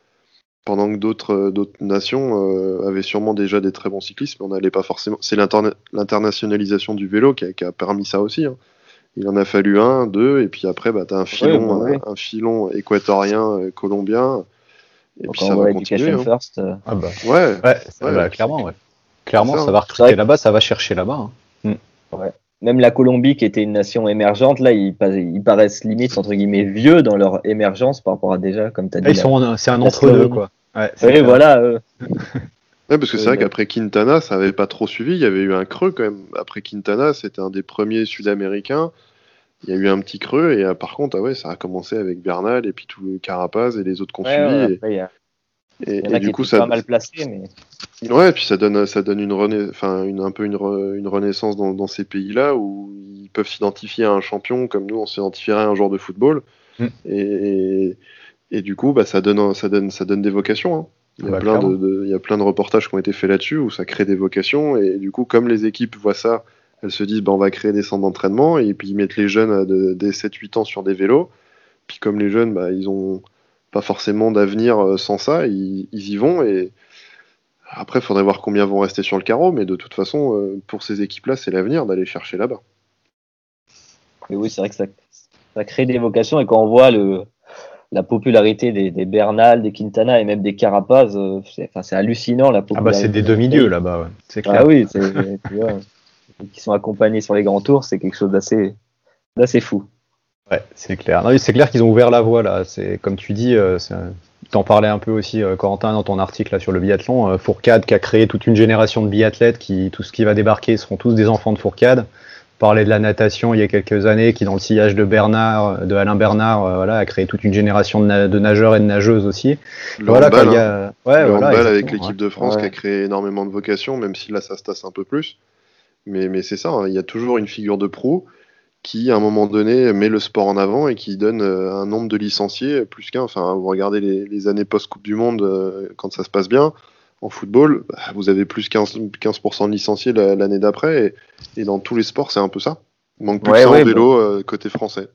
Pendant que d'autres euh, nations euh, avaient sûrement déjà des très bons cyclistes, mais on n'allait pas forcément. C'est l'interna- l'internationalisation du vélo qui a, qui a permis ça aussi. hein. Il en a fallu un, deux, et puis après, bah, tu as un filon, bah un, un filon équatorien, colombien, et Donc puis ça va continuer. Hein. First. euh, Ah bah, Ouais, ça clairement, ouais. Clairement, ça, ça, va recruter là-bas, ça va chercher là-bas. hein. Même la Colombie qui était une nation émergente là ils, pa- ils paraissent limite entre guillemets vieux dans leur émergence par rapport à déjà comme tu as dit. Là, ils la- sont en- c'est un entre-deux, Slovénie. quoi. Ouais, c'est Oui, voilà. euh, Ouais, parce que c'est Euh, vrai bah- qu'après Quintana, ça avait pas trop suivi. Il y avait eu un creux quand même. Après Quintana, c'était un des premiers Sud-Américains. Il y a eu un petit creux et euh, par contre, ah ouais, ça a commencé avec Bernal et puis tout le Carapaz et les autres qu'on ouais, suivi. ouais, et- après, il y, a- et, il y en et a du coup, ça, pas mal placés, mais Ouais, puis ça donne, ça donne une, rena- enfin, une, un peu une, re- une renaissance dans, dans ces pays-là où ils peuvent s'identifier à un champion comme nous, on s'identifierait à un joueur de football. Mm. Et, et, du coup, bah, ça, donne, ça, donne, ça donne des vocations. hein. Il, y a plein de, il y a plein de reportages qui ont été faits là-dessus où ça crée des vocations. Et du coup, comme les équipes voient ça, elles se disent bah, on va créer des centres d'entraînement et puis ils mettent les jeunes des 7-8 ans sur des vélos. Puis comme les jeunes, bah, ils ont pas forcément d'avenir euh, sans ça, ils, ils y vont et après, il faudrait voir combien vont rester sur le carreau, mais de toute façon, euh, pour ces équipes-là, c'est l'avenir d'aller chercher là-bas. Mais oui, c'est vrai que ça, ça crée des vocations et quand on voit le, la popularité des, des Bernal, des Quintana et même des Carapaz, euh, c'est enfin, c'est hallucinant la Ah popularité. bah c'est des demi-dieux là-bas, ouais. c'est clair. Ah oui, tu vois, qui sont accompagnés sur les grands tours, c'est quelque chose d'assez d'assez fou. Ouais, c'est clair. Non, c'est clair qu'ils ont ouvert la voie là. C'est comme tu dis, euh, t'en parlais un peu aussi, euh, Corentin, dans ton article là sur le biathlon. Euh, Fourcade qui a créé toute une génération de biathlètes qui, tout ce qui va débarquer, seront tous des enfants de Fourcade. Parlait de la natation il y a quelques années, qui dans le sillage de Bernard, de Alain Bernard, euh, voilà, a créé toute une génération de, na- de nageurs et de nageuses aussi. Le voilà, handball, il y hein. a, ouais, Le voilà, handball avec l'équipe de France Ouais. qui a créé énormément de vocations, même si là ça se tasse un peu plus. Mais, mais c'est ça, hein, il y a toujours une figure de proue qui, à un moment donné, met le sport en avant et qui donne euh, un nombre de licenciés plus qu'un. Enfin, vous regardez les, les années post-Coupe du Monde, euh, quand ça se passe bien, en football, bah, vous avez plus 15%, 15 de licenciés la- l'année d'après. Et, et dans tous les sports, c'est un peu ça. Il manque plus Ouais, que ça ouais, en vélo euh, côté français.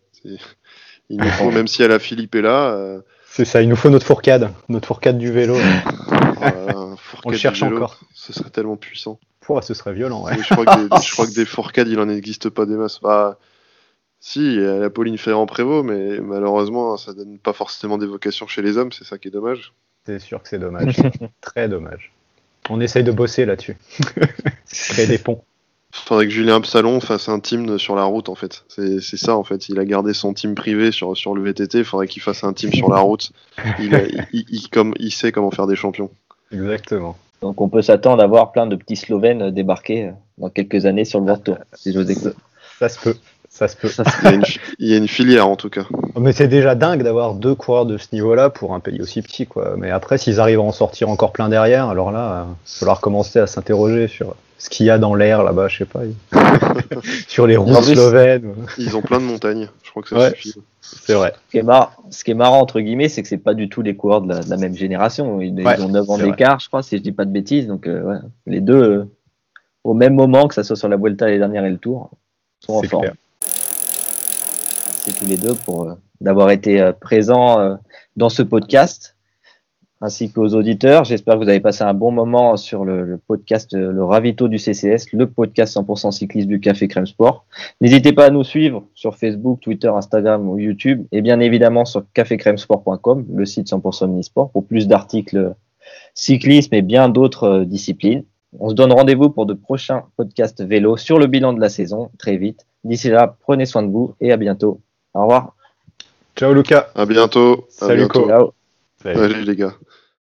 Il nous faut, même si à la Philippe est là, euh, C'est ça, il nous faut notre Fourcade, notre Fourcade du vélo. voilà, On le cherche vélo, encore. Ce serait tellement puissant. Pouah, ce serait violent, ouais. Je, crois que des, je crois que des fourcades, il en existe pas des masses. Bah, si, il y a la Pauline Ferrand-Prévot, mais malheureusement, ça donne pas forcément des vocations chez les hommes, c'est ça qui est dommage. C'est sûr que c'est dommage. Très dommage. On essaye de bosser là-dessus. Créer des ponts. Faudrait que Julien Absalon fasse un team sur la route en fait. C'est ça en fait. Il a gardé son team privé sur, sur le VTT. Il faudrait qu'il fasse un team sur la route. Il, a- il- il- comme, il sait comment faire des champions. Exactement. Donc on peut s'attendre à voir plein de petits Slovènes débarquer euh, dans quelques années sur le World Tour, si j'ose dire. Ça se peut. Ça se peut. Il y a une, fi- il y a une filière en tout cas. Mais c'est déjà dingue d'avoir deux coureurs de ce niveau-là pour un pays aussi petit, quoi. Mais après, s'ils arrivent à en sortir encore plein derrière, alors là, il va falloir commencer à s'interroger sur ce qu'il y a dans l'air là-bas, je sais pas. sur les routes slovènes. Ils ont plein de montagnes. Je crois que ça Ouais. suffit. C'est vrai. Ce qui est marrant, ce qui est marrant entre guillemets, c'est que c'est pas du tout les coureurs de la, de la même génération. Ils, ont 9 ans d'écart, je crois, si je dis pas de bêtises. Donc euh, ouais, les deux, euh, au même moment, que ça soit sur la Vuelta l'année dernière et le Tour, sont en forme. clair. Tous les deux pour euh, d'avoir été euh, présents euh, dans ce podcast, ainsi qu'aux auditeurs. J'espère que vous avez passé un bon moment sur le, podcast Le Ravito du CCS, le podcast 100% cycliste du Café Crème Sport. N'hésitez pas à nous suivre sur Facebook, Twitter, Instagram ou YouTube, et bien évidemment sur cafécrèmesport.com, le site 100% omnisport, pour plus d'articles cyclisme et bien d'autres disciplines. On se donne rendez-vous pour de prochains podcasts vélo sur le bilan de la saison très vite. D'ici là, prenez soin de vous et à bientôt. Au revoir. Ciao Lucas. À bientôt. À Salut, bientôt. Co. Ciao. Salut. Allez les gars.